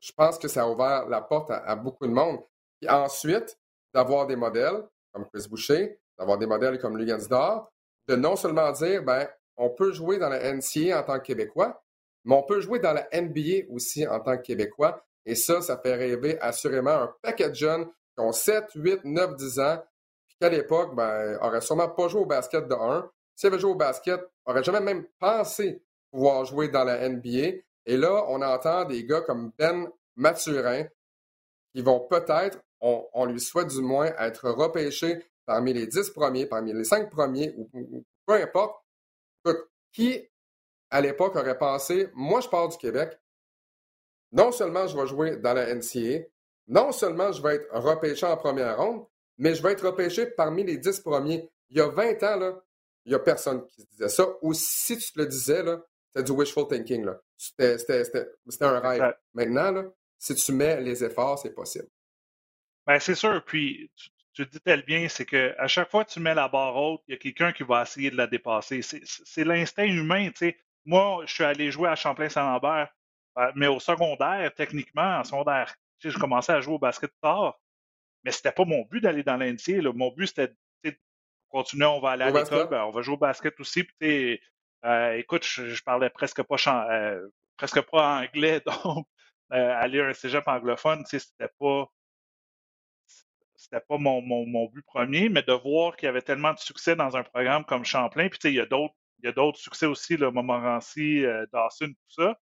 je pense que ça a ouvert la porte à, beaucoup de monde. Et ensuite, d'avoir des modèles comme Chris Boucher, d'avoir des modèles comme Lugansdor, de non seulement dire, ben, on peut jouer dans la NCA en tant que Québécois, mais on peut jouer dans la NBA aussi en tant que Québécois. Et ça, ça fait rêver assurément un paquet de jeunes qui ont 7, 8, 9, 10 ans, puis qu'à l'époque, ben, n'auraient sûrement pas joué au basket de 1, s'il avait joué au basket, n'aurait jamais même pensé pouvoir jouer dans la NBA. Et là, on entend des gars comme Ben Mathurin qui vont peut-être, on, lui souhaite du moins, être repêchés parmi les dix premiers, parmi les cinq premiers, ou, peu importe. qui, à l'époque, aurait pensé, moi, je pars du Québec, non seulement je vais jouer dans la NCA, non seulement je vais être repêché en première ronde, mais je vais être repêché parmi les dix premiers. Il y a 20 ans, là, il n'y a personne qui se disait ça. Ou si tu te le disais, c'était du wishful thinking. C'était un rêve. Maintenant, là, si tu mets les efforts, c'est possible. Ben, c'est sûr. Puis, tu, tu dis tel bien, c'est qu'à chaque fois que tu mets la barre haute, il y a quelqu'un qui va essayer de la dépasser. C'est l'instinct humain. sais. Moi, je suis allé jouer à Champlain-Saint-Lambert, euh, mais au secondaire, techniquement, en secondaire, je commençais à jouer au basket tard, mais c'était pas mon but d'aller dans l'NCA. Mon but, c'était continue, on va aller à l'école, ben, on va jouer au basket aussi. Puis, écoute, je, parlais presque pas presque pas anglais, donc aller à un cégep anglophone, c'était pas c'était pas mon, mon, but premier, mais de voir qu'il y avait tellement de succès dans un programme comme Champlain, puis il y a d'autres il y a d'autres succès aussi, le Montmorency, euh, Dawson, tout ça.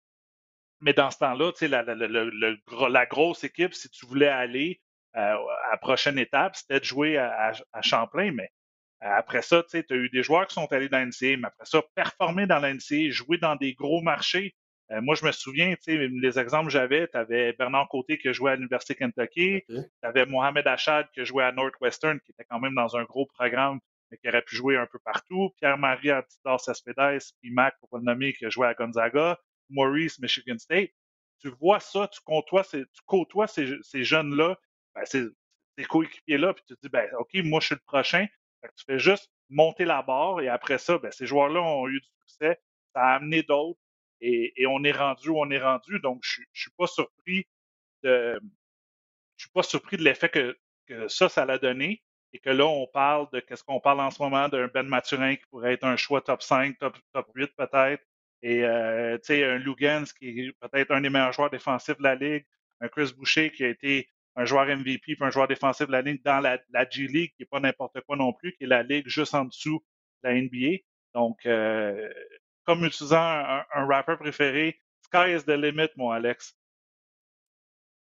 Mais dans ce temps-là, la, la, la, la, grosse équipe, si tu voulais aller euh, à la prochaine étape, c'était de jouer à, à, Champlain. Mais après ça, tu as eu des joueurs qui sont allés dans l'NCA, mais après ça, performer dans l'NCA, jouer dans des gros marchés. Moi, je me souviens, les exemples que j'avais, tu avais Bernard Côté qui jouait à l'Université Kentucky, tu avais Mohamed Achad qui jouait à Northwestern, qui était quand même dans un gros programme mais qui aurait pu jouer un peu partout. Pierre-Marie Antidor Cespedes, puis Mac, pour le nommer, qui a joué à Gonzaga. Maurice, Michigan State. Tu vois ça, tu côtoies ces, tu côtoies ces, ces jeunes-là, ben, ces, ces coéquipiers-là, puis tu te dis, ben, OK, moi, je suis le prochain. tu fais juste monter la barre, et après ça, ben, ces joueurs-là ont eu du succès. Ça a amené d'autres, et, et, on est rendu où on est rendu. Donc, je, je suis pas surpris de, je suis pas surpris de l'effet que, que ça, ça l'a donné et que là, on parle de qu'est-ce qu'on parle en ce moment d'un Ben Maturin qui pourrait être un choix top 5, top, top 8 peut-être. Et euh, tu sais, un Lugans qui est peut-être un des meilleurs joueurs défensifs de la Ligue, un Chris Boucher qui a été un joueur MVP puis un joueur défensif de la Ligue dans la, G League, qui n'est pas n'importe quoi non plus, qui est la Ligue juste en dessous de la NBA. Donc, euh, comme utilisant un, un rappeur préféré, sky is the limit, mon Alex.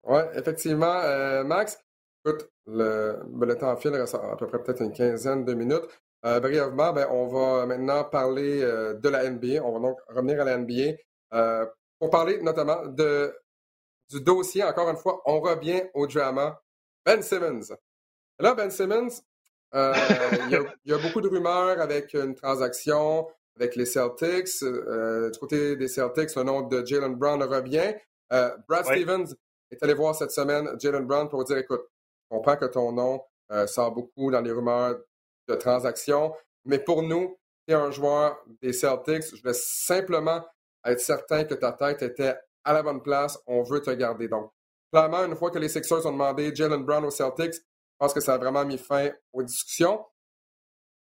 Oui, effectivement. Euh, Max, Écoute, le, ben, le temps file, reste à peu près peut-être une quinzaine de minutes. Euh, brièvement, ben, on va maintenant parler euh, de la NBA. On va donc revenir à la NBA euh, pour parler notamment de, du dossier. Encore une fois, on revient au drama. Ben Simmons. Là, Ben Simmons, il y, a beaucoup de rumeurs avec une transaction avec les Celtics. du côté des Celtics, le nom de Jalen Brown revient. Brad Stevens est allé voir cette semaine Jalen Brown pour dire écoute, je comprends que ton nom euh, sort beaucoup dans les rumeurs de transactions, mais pour nous, tu es un joueur des Celtics. Je veux simplement être certain que ta tête était à la bonne place. On veut te garder. Donc, clairement, une fois que les Sixers ont demandé Jalen Brown aux Celtics, je pense que ça a vraiment mis fin aux discussions.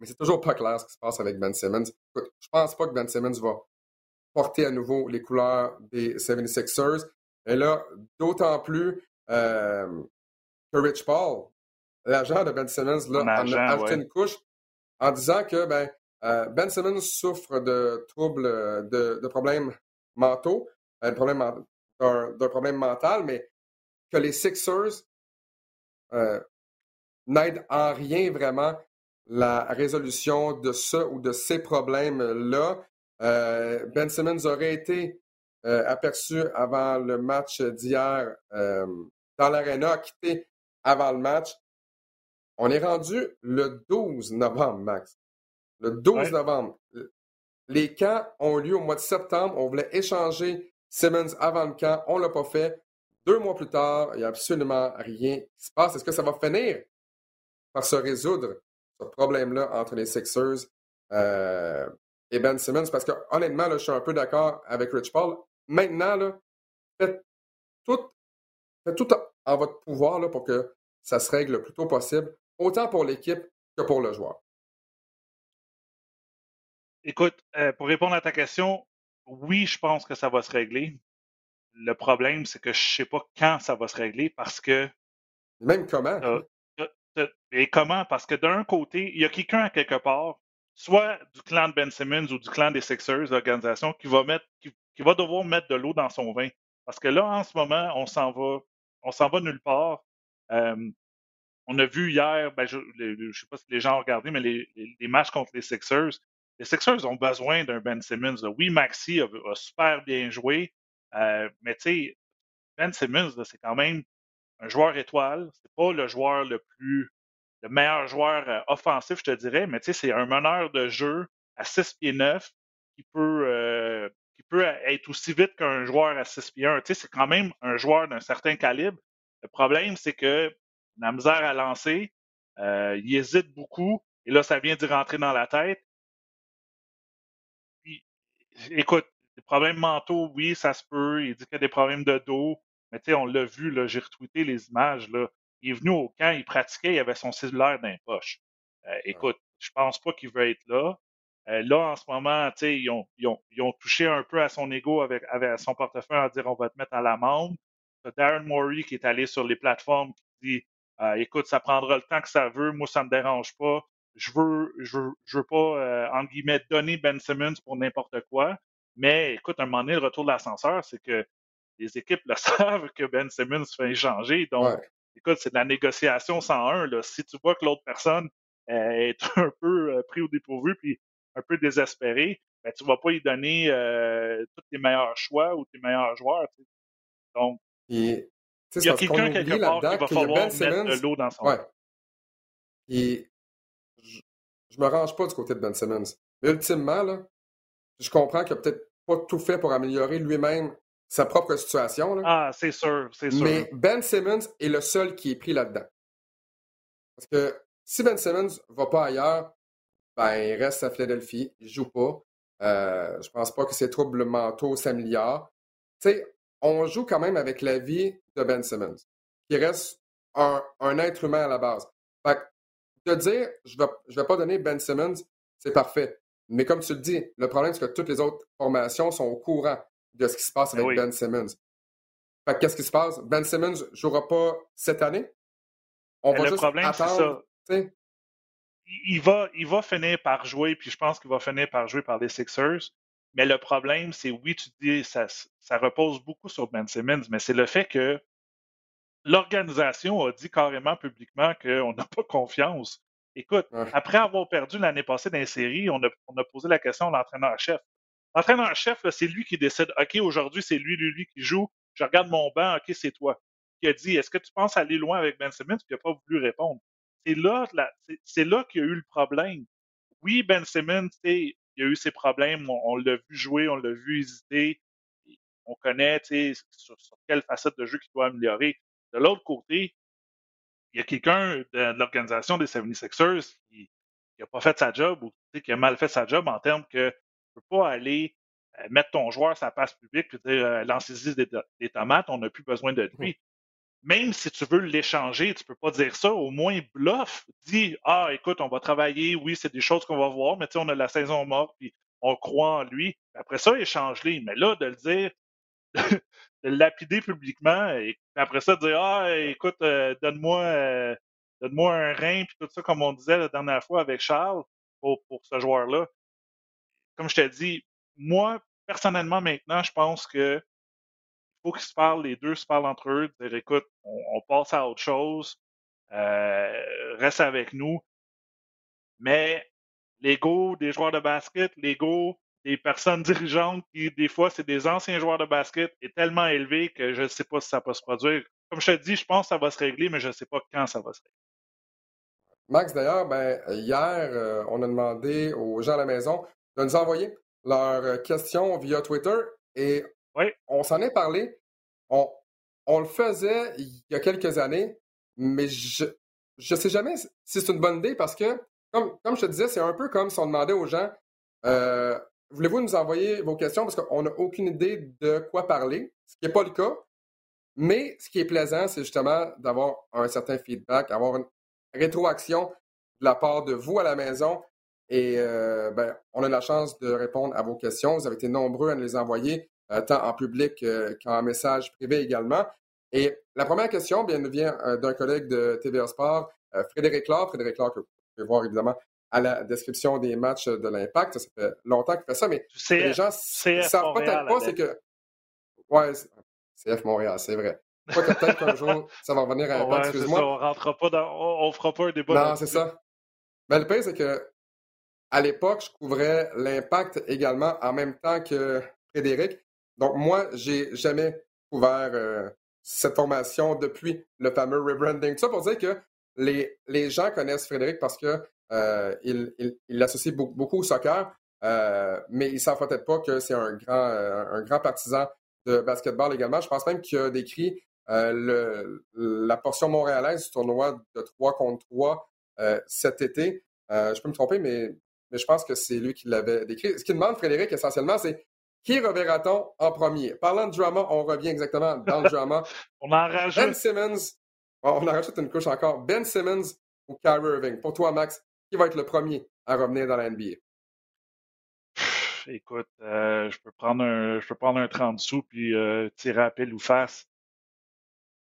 Mais c'est toujours pas clair ce qui se passe avec Ben Simmons. Écoute, je pense pas que Ben Simmons va porter à nouveau les couleurs des 76ers. Et là, d'autant plus, euh, que Rich Paul, l'agent de Ben Simmons, là, en a ajouté une couche en disant que ben, euh, Ben Simmons souffre de troubles, de, problèmes mentaux, euh, d'un problème mental, mais que les Sixers euh, n'aident en rien vraiment la résolution de ce ou de ces problèmes-là. ben Simmons aurait été aperçu avant le match d'hier dans l'aréna, quitté avant le match. On est rendu le 12 novembre, Max. Le 12 novembre. Les camps ont lieu au mois de septembre. On voulait échanger Simmons avant le camp. On ne l'a pas fait. Deux mois plus tard, il n'y a absolument rien qui se passe. Est-ce que ça va finir par se résoudre, ce problème-là, entre les Sixers euh, et Ben Simmons? Parce que honnêtement, là, je suis un peu d'accord avec Rich Paul. Maintenant, là, faites tout, faites tout en votre pouvoir là, pour que ça se règle le plus tôt possible, autant pour l'équipe que pour le joueur? Écoute, euh, pour répondre à ta question, oui, je pense que ça va se régler. Le problème, c'est que je ne sais pas quand ça va se régler parce que. Même comment? Et comment? Parce que d'un côté, il y a quelqu'un à quelque part, soit du clan de Ben Simmons ou du clan des Sixers, l'organisation, qui va mettre, qui, va devoir mettre de l'eau dans son vin. Parce que là, en ce moment, on s'en va on s'en va nulle part. on a vu hier, ben, je ne sais pas si les gens ont regardé, mais les, matchs contre les Sixers, les Sixers ont besoin d'un Ben Simmons. Oui, Maxi a, super bien joué, euh, mais tu sais, Ben Simmons, c'est quand même un joueur étoile. C'est pas le joueur le plus, le meilleur joueur euh, offensif, je te dirais, mais tu sais, c'est un meneur de jeu à 6 pieds 9 qui peut, euh, qui peut être aussi vite qu'un joueur à 6 pieds 1. Tu sais, c'est quand même un joueur d'un certain calibre. Le problème, c'est que la misère à lancer, euh, il hésite beaucoup, et là, ça vient d'y rentrer dans la tête. écoute, des problèmes mentaux, oui, ça se peut. Il dit qu'il y a des problèmes de dos. Mais tu sais, on l'a vu, là, j'ai retweeté les images. Là. Il est venu au camp, il pratiquait, il avait son cellulaire dans les poches. Euh, écoute, je pense pas qu'il veut être là. Euh, là, en ce moment, ils ont, ils, ont, ils ont touché un peu à son ego avec, avec son portefeuille en disant on va te mettre à l'amende. Darren Morey qui est allé sur les plateformes qui dit euh, écoute, ça prendra le temps que ça veut, moi ça me dérange pas. Je veux, je veux, je veux pas, euh, entre guillemets, donner Ben Simmons pour n'importe quoi. Mais écoute, un moment donné, le retour de l'ascenseur, c'est que les équipes le savent que Ben Simmons fait échanger. Donc, écoute, c'est de la négociation 101. Là. Si tu vois que l'autre personne euh, est un peu euh, pris au dépourvu puis un peu désespéré, ben, tu vas pas lui donner euh, tous tes meilleurs choix ou tes meilleurs joueurs. Donc, il y a quelqu'un quelque part qui va falloir ben Simmons, mettre de l'eau dans son ouais. Et je, je me range pas du côté de Ben Simmons. Ultimement, là, je comprends qu'il a peut-être pas tout fait pour améliorer lui-même sa propre situation. Là. Ah, c'est sûr, c'est sûr. Mais Ben Simmons est le seul qui est pris là-dedans. Parce que si Ben Simmons ne va pas ailleurs, ben, il reste à Philadelphie, il ne joue pas. Euh, je pense pas que ses troubles mentaux s'améliorent. Tu sais, on joue quand même avec la vie de Ben Simmons, qui reste un, être humain à la base. Fait que de dire, je ne vais, je vais pas donner Ben Simmons, c'est parfait. Mais comme tu le dis, le problème, c'est que toutes les autres formations sont au courant de ce qui se passe avec Ben Simmons. Fait qu'est-ce qui se passe? Ben Simmons ne jouera pas cette année. On va le problème, c'est ça. Il va, il va finir par jouer, puis je pense qu'il va finir par jouer par les Sixers. Mais le problème, c'est oui, tu dis, ça, ça repose beaucoup sur Ben Simmons, mais c'est le fait que l'organisation a dit carrément publiquement qu'on n'a pas confiance. Écoute, après avoir perdu l'année passée dans les séries, on a, on a posé la question à l'entraîneur-chef. L'entraîneur-chef, c'est lui qui décide, OK, aujourd'hui, c'est lui, lui, lui qui joue. Je regarde mon banc, OK, c'est toi. Qui a dit, est-ce que tu penses aller loin avec Ben Simmons? Puis il n'a pas voulu répondre. C'est là, c'est là qu'il y a eu le problème. Oui, Ben Simmons, il a eu ses problèmes. On, l'a vu jouer, on l'a vu hésiter. On connaît sur, sur quelle facette de jeu qu'il doit améliorer. De l'autre côté, il y a quelqu'un de, l'organisation des 76ers qui n'a pas fait sa job ou qui a mal fait sa job en termes que peux pas aller euh, mettre ton joueur sa passe publique et dire euh, lancez-y des, tomates, on n'a plus besoin de lui. Même si tu veux l'échanger, tu peux pas dire ça. Au moins, bluff. Dis Ah, écoute, on va travailler, oui, c'est des choses qu'on va voir, mais tu sais, on a la saison morte, puis on croit en lui. Après ça, échange-les. Mais là, de le dire, de le lapider publiquement, et après ça, de dire Ah, écoute, euh, donne-moi donne-moi un rein, puis tout ça, comme on disait la dernière fois avec Charles, pour, pour ce joueur-là comme je t'ai dit, moi, personnellement, maintenant, je pense que faut qu'ils se parlent, les deux se parlent entre eux, dire écoute, on, passe à autre chose, euh, reste avec nous. Mais l'ego des joueurs de basket, l'ego des personnes dirigeantes qui, des fois, c'est des anciens joueurs de basket, est tellement élevé que je ne sais pas si ça peut se produire. Comme je te dis, je pense que ça va se régler, mais je ne sais pas quand ça va se régler. Max, d'ailleurs, ben, hier, euh, on a demandé aux gens à la maison de nous envoyer leurs euh, questions via Twitter et on s'en est parlé. On, on, le faisait il y a quelques années, mais je ne sais jamais si c'est une bonne idée parce que, comme, comme je te disais, c'est un peu comme si on demandait aux gens euh, voulez-vous nous envoyer vos questions parce qu'on n'a aucune idée de quoi parler, ce qui n'est pas le cas. Mais ce qui est plaisant, c'est justement d'avoir un certain feedback, avoir une rétroaction de la part de vous à la maison et euh, ben, on a la chance de répondre à vos questions. Vous avez été nombreux à nous les envoyer, euh, tant en public euh, qu'en message privé également. Et la première question bien, nous vient d'un collègue de TVA Sport, Frédéric Laure. Frédéric Laure, que vous pouvez voir évidemment à la description des matchs de l'Impact. Ça fait longtemps qu'il fait ça, mais les gens ne savent peut-être pas, c'est que. Ouais, CF Montréal, c'est vrai. Pas que peut-être qu'un jour, ça va revenir à Impact, excuse-moi. On rentrera pas dans. On, fera pas un débat. Non, c'est ça. Mais le pire, c'est que à l'époque, je couvrais l'impact également en même temps que Frédéric. Donc, moi, j'ai jamais couvert euh, cette formation depuis le fameux rebranding. Ça pour dire que les, les gens connaissent Frédéric parce que euh, il, l'associe beaucoup, au soccer, euh, mais ils ne savent peut-être pas que c'est un grand, un grand partisan de basketball également. Je pense même qu'il a décrit la portion montréalaise du tournoi de 3 contre 3 cet été. je peux me tromper, mais mais je pense que c'est lui qui l'avait décrit. Ce qu'il demande, Frédéric, essentiellement, c'est qui reverra-t-on en premier? Parlant de drama, on revient exactement dans le drama. on en rajoute. Ben Simmons, on en rajoute une couche encore. Ben Simmons ou Kyrie Irving? Pour toi, Max, qui va être le premier à revenir dans la NBA? Écoute, euh, je peux prendre un je peux prendre un 30 sous puis euh, tirer à pile ou face.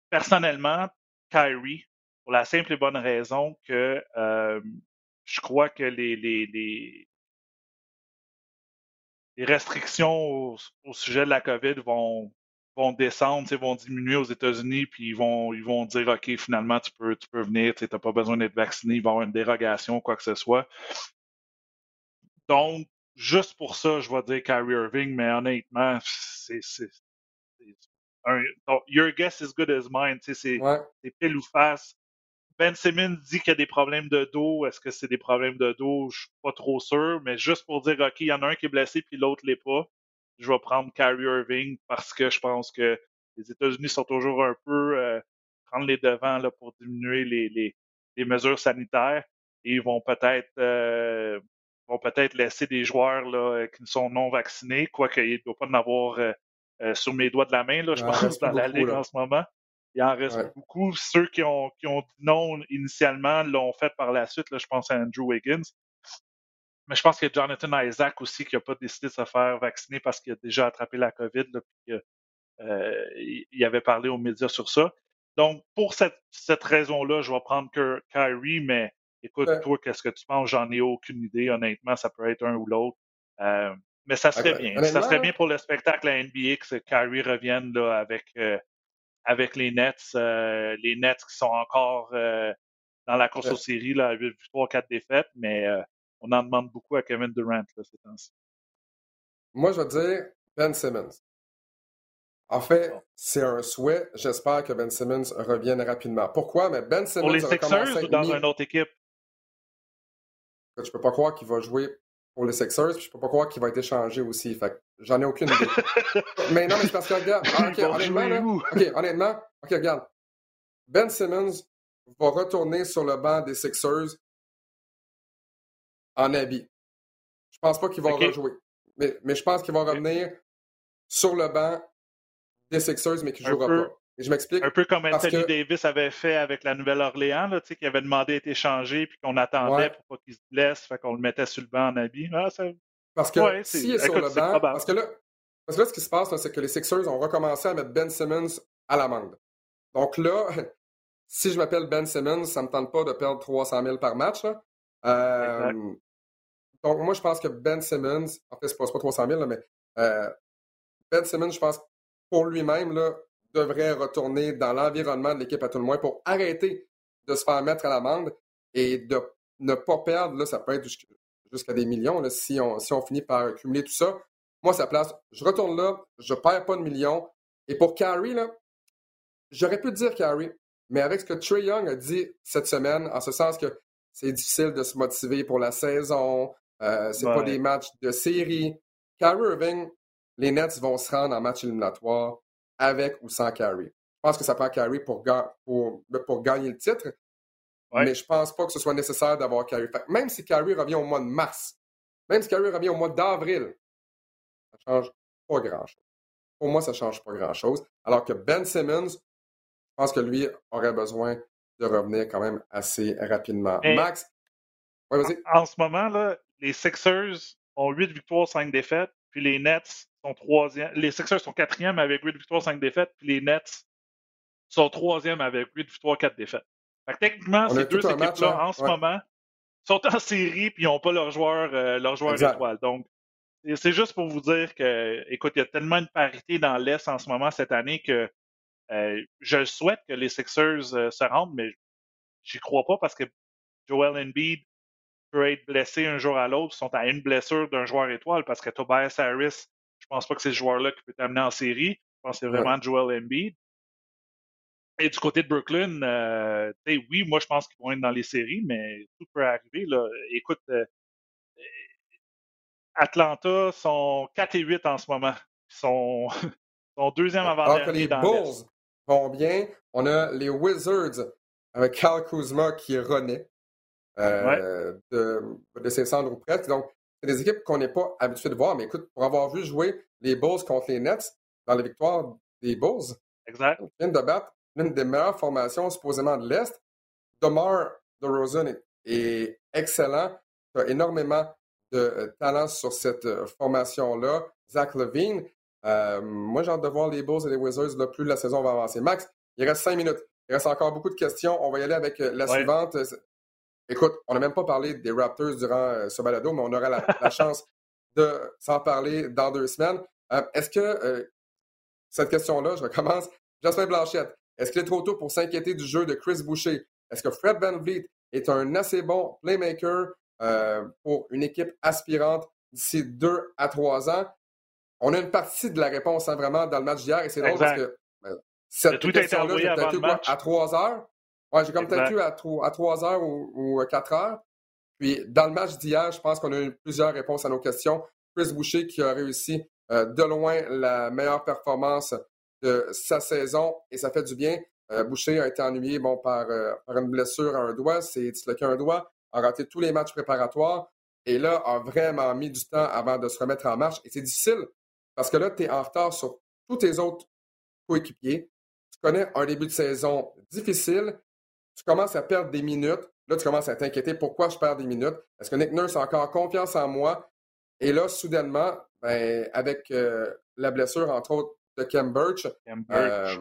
Personnellement, Kyrie, pour la simple et bonne raison que euh, je crois que les, les, les, les restrictions au, au, sujet de la COVID vont, vont descendre, vont diminuer aux États-Unis, puis ils vont, ils vont dire OK, finalement, tu peux, tu peux venir, tu n'as pas besoin d'être vacciné, il va y avoir une dérogation, quoi que ce soit. Donc, juste pour ça, je vais dire Kyrie Irving, mais honnêtement, c'est. Your guess is good as mine. C'est ouais. pile ou face. Ben Simmons dit qu'il y a des problèmes de dos. Est-ce que c'est des problèmes de dos? Je suis pas trop sûr, mais juste pour dire, OK, il y en a un qui est blessé puis l'autre l'est pas je vais prendre Kyrie Irving parce que je pense que les États-Unis sont toujours un peu euh, prendre les devants là, pour diminuer les, les, les mesures sanitaires et ils vont peut-être euh, vont peut-être laisser des joueurs là, qui sont non vaccinés, quoique il ne doit pas en avoir euh, euh, sur mes doigts de la main, là, je pense, dans la ligue en ce moment. Il en reste beaucoup. Ceux qui ont, qui ont dit non initialement l'ont fait par la suite. Là, je pense à Andrew Wiggins. Mais je pense qu'il y a Jonathan Isaac aussi qui n'a pas décidé de se faire vacciner parce qu'il a déjà attrapé la COVID. Là, puis, euh, il avait parlé aux médias sur ça. Donc, pour cette, cette raison-là, je vais prendre Kyrie, mais écoute, toi, qu'est-ce que tu penses? J'en ai aucune idée. Honnêtement, ça peut être un ou l'autre. Euh, mais ça serait bien. Ça serait bien pour le spectacle à NBA que Kyrie revienne là, avec, euh, avec les Nets. Euh, les Nets qui sont encore euh, dans la course aux séries, là, 8 victoires, 4 défaites, mais on en demande beaucoup à Kevin Durant là, ces temps-ci. Moi, je vais dire Ben Simmons. En fait, c'est un souhait. J'espère que Ben Simmons revienne rapidement. Pourquoi? Mais Ben Simmons. Pour les Sixers ou dans une autre équipe? Je peux pas croire qu'il va jouer pour les Sixers, puis je peux pas croire qu'il va être échangé aussi. Fait j'en ai aucune idée. mais non, mais c'est parce que regarde. Ah, honnêtement, OK, honnêtement, OK, regarde. Ben Simmons va retourner sur le banc des Sixers en habit. Je pense pas qu'il va rejouer. Mais, mais je pense qu'il va revenir sur le banc des Sixers, mais qu'il ne jouera pas. Et je m'explique. Un peu comme Anthony Davis avait fait avec la Nouvelle-Orléans, qui avait demandé d'être échangé puis qu'on attendait pour pas qu'il se blesse, fait qu'on le mettait sur le banc en habit. Ah, parce que s'il est, sur le banc, parce que là, parce que là, ce qui se passe, c'est que les Sixers ont recommencé à mettre Ben Simmons à l'amende. Donc là, si je m'appelle Ben Simmons, ça ne me tente pas de perdre 300 000 par match. Euh, donc, moi, je pense que Ben Simmons, en fait, c'est pas, pas 300 000, mais euh, Ben Simmons, je pense, pour lui-même, devrait retourner dans l'environnement de l'équipe à tout le moins pour arrêter de se faire mettre à l'amende et de ne pas perdre, là, ça peut être jusqu'à des millions, si, on, si on finit par cumuler tout ça. Moi, sa place, je retourne là, je perds pas de millions. Et pour Carrie, là, j'aurais pu dire Carrie, mais avec ce que Trey Young a dit cette semaine, en ce sens que c'est difficile de se motiver pour la saison. Euh, c'est pas des matchs de série. Kyrie Irving, les Nets vont se rendre en match éliminatoire avec ou sans Kyrie. Je pense que ça prend Kyrie pour, pour, pour gagner le titre. Mais je pense pas que ce soit nécessaire d'avoir Kyrie. même si Kyrie revient au mois de mars, même si Kyrie revient au mois d'avril, ça change pas grand-chose. Pour moi, ça change pas grand-chose. Alors que Ben Simmons, je pense que lui aurait besoin de revenir quand même assez rapidement. Max, En, ce moment, là, les Sixers ont 8 victoires, 5 défaites, puis les Nets sont troisième. Les Sixers sont quatrième avec 8 victoires, 5 défaites, puis les Nets sont troisième avec 8 victoires, 4 défaites. Fait que techniquement, ces deux équipes-là, hein? en ce moment, sont en série puis ils n'ont pas leur joueur, euh, leur joueur étoile. Donc, c'est juste pour vous dire que, écoute, il y a tellement de parité dans l'Est en ce moment cette année que euh, je souhaite que les Sixers euh, se rendent, mais j'y crois pas parce que Joel Embiid peut être blessé un jour à l'autre. Ils sont à une blessure d'un joueur étoile parce que Tobias Harris, pense pas que c'est ce joueur-là qui peut t'amener en série. Je pense que c'est vraiment Joel Embiid. Et du côté de Brooklyn, euh, oui, moi je pense qu'ils vont être dans les séries, mais tout peut arriver. Là. Écoute, Atlanta sont 4 et 8 en ce moment. Ils sont, sont deuxième avant-dernier dans Bulls vont bien. On a les Wizards avec Cal Kuzma qui est rené euh, de, de, ses cendres ou presque. Donc, des équipes qu'on n'est pas habitué de voir. Mais écoute, pour avoir vu jouer les Bulls contre les Nets dans les victoires des Bulls, exact. viennent de battre l'une des meilleures formations supposément de l'Est. DeMar DeRozan est est excellent. Tu as énormément de talent sur cette formation-là. Zach Levine, moi, j'ai hâte de voir les Bulls et les Wizards là, plus la saison va avancer. Max, il reste cinq minutes. Il reste encore beaucoup de questions. On va y aller avec la suivante. Écoute, on n'a même pas parlé des Raptors durant ce balado, mais on aura la, chance de s'en parler dans deux semaines. Est-ce que cette question-là, je recommence. Jasmin Blanchette, est-ce qu'il est trop tôt pour s'inquiéter du jeu de Chris Boucher? Est-ce que Fred Van Vliet est un assez bon playmaker euh, pour une équipe aspirante d'ici deux à trois ans? On a une partie de la réponse hein, vraiment dans le match d'hier et c'est drôle parce que euh, cette question-là, j'ai à trois heures? Ouais, j'ai comme peut-être eu à, trois heures ou, à quatre heures. Puis dans le match d'hier, je pense qu'on a eu plusieurs réponses à nos questions. Chris Boucher qui a réussi euh, de loin la meilleure performance de sa saison et ça fait du bien. Euh, Boucher a été ennuyé bon, par, euh, par une blessure à un doigt, c'est disloqué un doigt, a raté tous les matchs préparatoires et là a vraiment mis du temps avant de se remettre en marche. Et c'est difficile parce que là, tu es en retard sur tous tes autres coéquipiers. Tu connais un début de saison difficile. Tu commences à perdre des minutes. Là, tu commences à t'inquiéter pourquoi je perds des minutes? Est-ce que Nick Nurse a encore confiance en moi? Et là, soudainement, ben, avec euh, la blessure, entre autres, de Kem Birch, euh,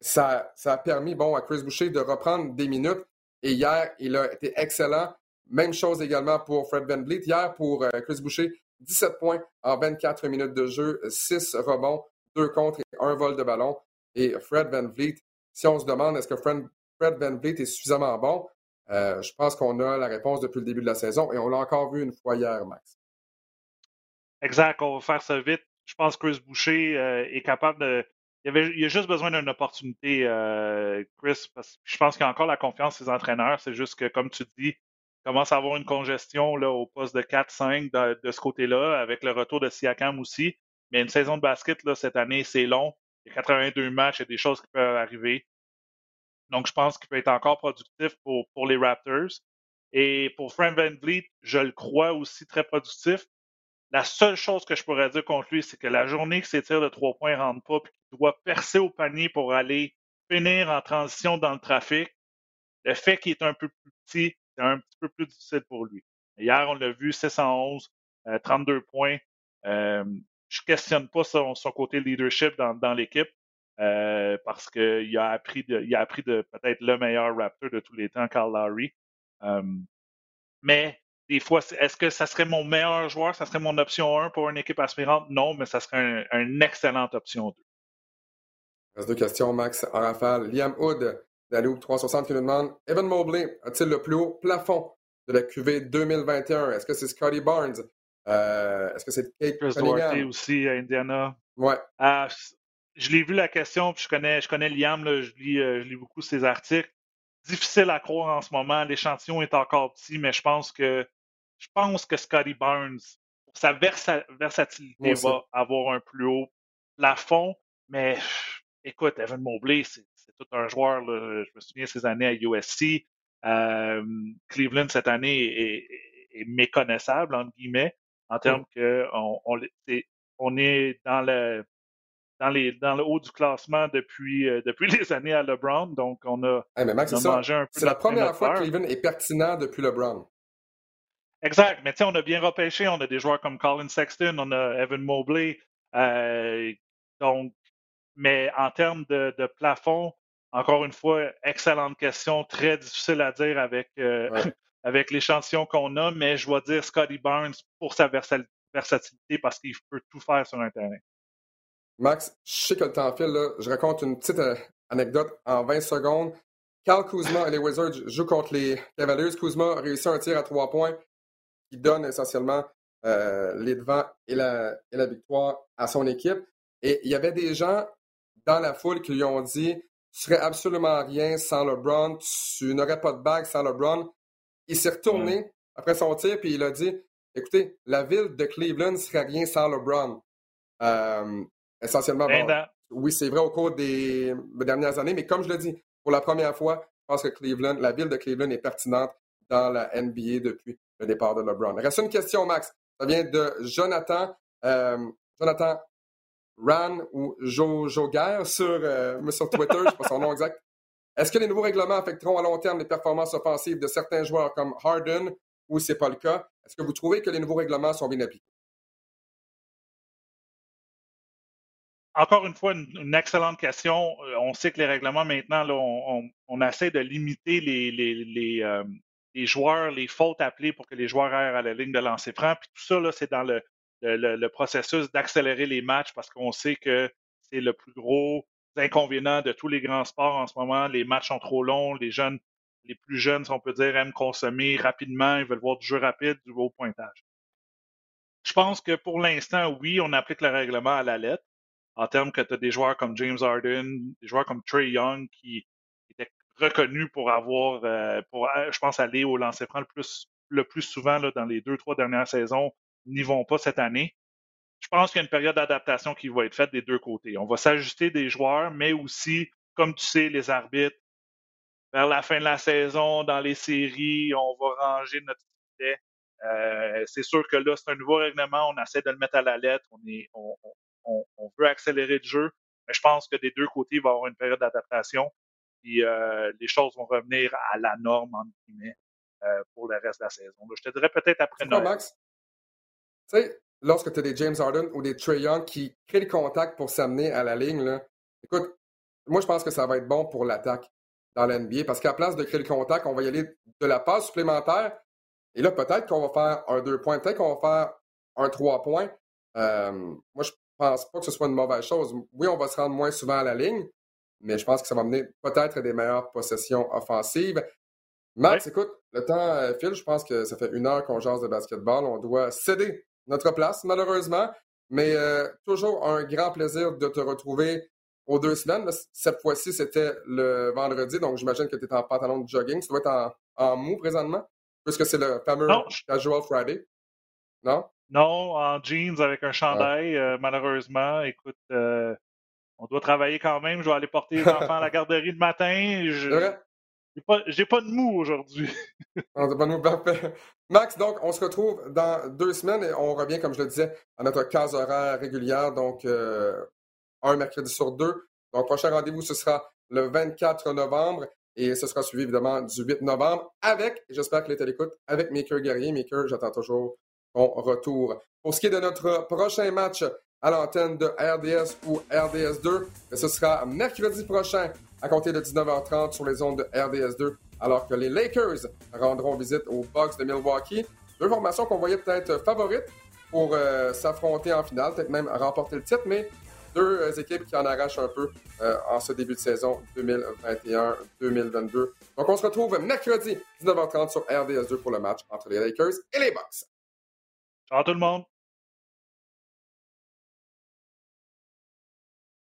ça, ça, a permis bon, à Chris Boucher de reprendre des minutes. Et hier, il a été excellent. Même chose également pour Fred Van Vliet. Hier, pour euh, Chris Boucher, 17 points en 24 minutes de jeu, 6 rebonds, 2 contre et 1 vol de ballon. Et Fred Van Vliet, si on se demande est-ce que Fred, Fred Van Vliet est suffisamment bon, je pense qu'on a la réponse depuis le début de la saison et on l'a encore vu une fois hier, Max. Exact, on va faire ça vite. Je pense que Chris Boucher euh, est capable de. Il, avait, a juste besoin d'une opportunité, euh, Chris, parce que je pense qu'il a encore la confiance des entraîneurs. C'est juste que, comme tu dis, il commence à avoir une congestion là, au poste de 4-5 de, ce côté-là, avec le retour de Siakam aussi. Mais une saison de basket, là, cette année, c'est long. Il y a 82 matchs, il y a des choses qui peuvent arriver. Donc, je pense qu'il peut être encore productif pour, pour les Raptors. Et pour Frank Van Vliet, je le crois aussi très productif. La seule chose que je pourrais dire contre lui, c'est que la journée que ses tirs de trois points ne rentrent pas, puis qu'il doit percer au panier pour aller finir en transition dans le trafic, le fait qu'il est un peu plus petit, c'est un petit peu plus difficile pour lui. Hier, on l'a vu, 611, 32 points. Euh, je ne questionne pas son, côté leadership dans, l'équipe euh, parce qu'il a appris de, il a appris de peut-être le meilleur Raptor de tous les temps, Carl Lowry. Euh, mais des fois, est-ce que ça serait mon meilleur joueur? Ça serait mon option 1 pour une équipe aspirante? Non, mais ça serait une excellente option 2. Il reste deux questions, Max, en rafale. Liam Hood, d'Aloop 360 qui nous demande Evan Mobley a-t-il le plus haut plafond de la QV 2021? Est-ce que c'est Scotty Barnes? Euh, est-ce que c'est Kate Duarte aussi à Indiana. Ouais. Ah, je l'ai vu la question, puis je connais, je connais Liam, je, lis, euh, je lis beaucoup ses articles difficile à croire en ce moment. L'échantillon est encore petit, mais je pense que je pense que Scotty pour sa versatilité, va avoir un plus haut plafond. Mais écoute, Evan Mobley, c'est tout un joueur. Je me souviens ses années à USC. Euh, Cleveland, cette année, est, méconnaissable, entre guillemets, en termes que on, est dans le dans, les, dans le haut du classement depuis, euh, depuis les années à LeBron. Donc, on a, mangé un peu. C'est la première fois que Cleveland est pertinent depuis LeBron. Exact. Mais tu sais, on a bien repêché. On a des joueurs comme Colin Sexton, on a Evan Mobley. Euh, donc, mais en termes de, plafond, encore une fois, excellente question, très difficile à dire avec, euh, avec l'échantillon qu'on a, mais je vais dire Scotty Barnes pour sa versatilité parce qu'il peut tout faire sur un terrain. Max, je sais que le temps file. Là. Je raconte une petite euh, anecdote en 20 secondes. Carl Kuzma et les Wizards jouent contre les Cavaliers. Kuzma a réussi un tir à trois points qui donne essentiellement euh, les devants et la, et la, victoire à son équipe. Et il y avait des gens dans la foule qui lui ont dit Tu serais absolument rien sans LeBron, tu n'aurais pas de bague sans LeBron. Il s'est retourné après son tir puis il a dit Écoutez, la ville de Cleveland serait rien sans LeBron. Euh, essentiellement, oui, c'est vrai au cours des dernières années, mais comme je le dis, pour la première fois, je pense que Cleveland, la ville de Cleveland est pertinente dans la NBA depuis le départ de LeBron. Il reste une question, Max. Ça vient de Jonathan. Euh, Jonathan Ran ou Joe Joguer sur, euh, sur Twitter, je ne sais pas son nom exact. Est-ce que les nouveaux règlements affecteront à long terme les performances offensives de certains joueurs comme Harden ou c'est pas le cas? Est-ce que vous trouvez que les nouveaux règlements sont bien appliqués? Encore une fois, une, excellente question. Euh, on sait que les règlements maintenant, on, essaie de limiter les, euh, les, joueurs, les fautes appelées pour que les joueurs aillent à la ligne de lancer franc. Puis tout ça, c'est dans le, le processus d'accélérer les matchs parce qu'on sait que c'est le plus gros inconvénients de tous les grands sports en ce moment. Les matchs sont trop longs, les jeunes, les plus jeunes, si on peut dire, aiment consommer rapidement, ils veulent voir du jeu rapide, du haut pointage. Je pense que pour l'instant, oui, on applique le règlement à la lettre, en termes que tu as des joueurs comme James Harden, des joueurs comme Trey Young qui étaient reconnus pour avoir, euh, pour, euh, je pense, aller au lancer franc le plus, le plus souvent là, dans les deux, trois dernières saisons, n'y vont pas cette année je pense qu'il y a une période d'adaptation qui va être faite des deux côtés. On va s'ajuster des joueurs, mais aussi, comme tu sais, les arbitres, vers la fin de la saison, dans les séries, on va ranger notre filet. Euh, c'est sûr que là, c'est un nouveau règlement, on essaie de le mettre à la lettre, on, est, on, veut accélérer le jeu, mais je pense que des deux côtés, il va y avoir une période d'adaptation, puis euh, les choses vont revenir à la norme, entre guillemets, euh, pour le reste de la saison. je te dirais peut-être après Noël. Max? Tu sais, lorsque tu as des James Harden ou des Trey Young qui créent le contact pour s'amener à la ligne, là, écoute, moi, je pense que ça va être bon pour l'attaque dans l'NBA parce qu'à place de créer le contact, on va y aller de la passe supplémentaire. Et là, peut-être qu'on va faire un deux points, peut-être qu'on va faire un trois points. Euh, moi, je pense pas que ce soit une mauvaise chose. Oui, on va se rendre moins souvent à la ligne, mais je pense que ça va mener peut-être à des meilleures possessions offensives. Max, écoute, le temps euh, file. Je pense que ça fait une heure qu'on jase de basketball. On doit céder notre place, malheureusement. Mais euh, toujours un grand plaisir de te retrouver aux deux semaines. Cette fois-ci, c'était le vendredi, donc j'imagine que tu es en pantalon de jogging. Tu dois être en, mou présentement, puisque c'est le fameux Casual Friday. Non? Non, en jeans avec un chandail, euh, malheureusement. Écoute, euh, on doit travailler quand même. Je vais aller porter les enfants à la garderie le matin. Je... J'ai pas, de mou aujourd'hui. pas de mou, parfait. Max, donc, on se retrouve dans deux semaines et on revient, comme je le disais, à notre case horaire régulière, donc euh, un mercredi sur deux. Donc, prochain rendez-vous, ce sera le 24 novembre et ce sera suivi évidemment du 8 novembre avec, j'espère que les télécoutes, avec Maker Guerrier. Maker, j'attends toujours retour. Pour ce qui est de notre prochain match à l'antenne de RDS ou RDS2, ce sera mercredi prochain à compter de 19h30 sur les ondes de RDS2, alors que les Lakers rendront visite aux Bucks de Milwaukee. Deux formations qu'on voyait peut-être favorites pour euh, s'affronter en finale, peut-être même remporter le titre, mais deux euh, équipes qui en arrachent un peu euh, en ce début de saison 2021-2022. Donc on se retrouve mercredi 19h30 sur RDS2 pour le match entre les Lakers et les Bucks. Ciao tout le monde!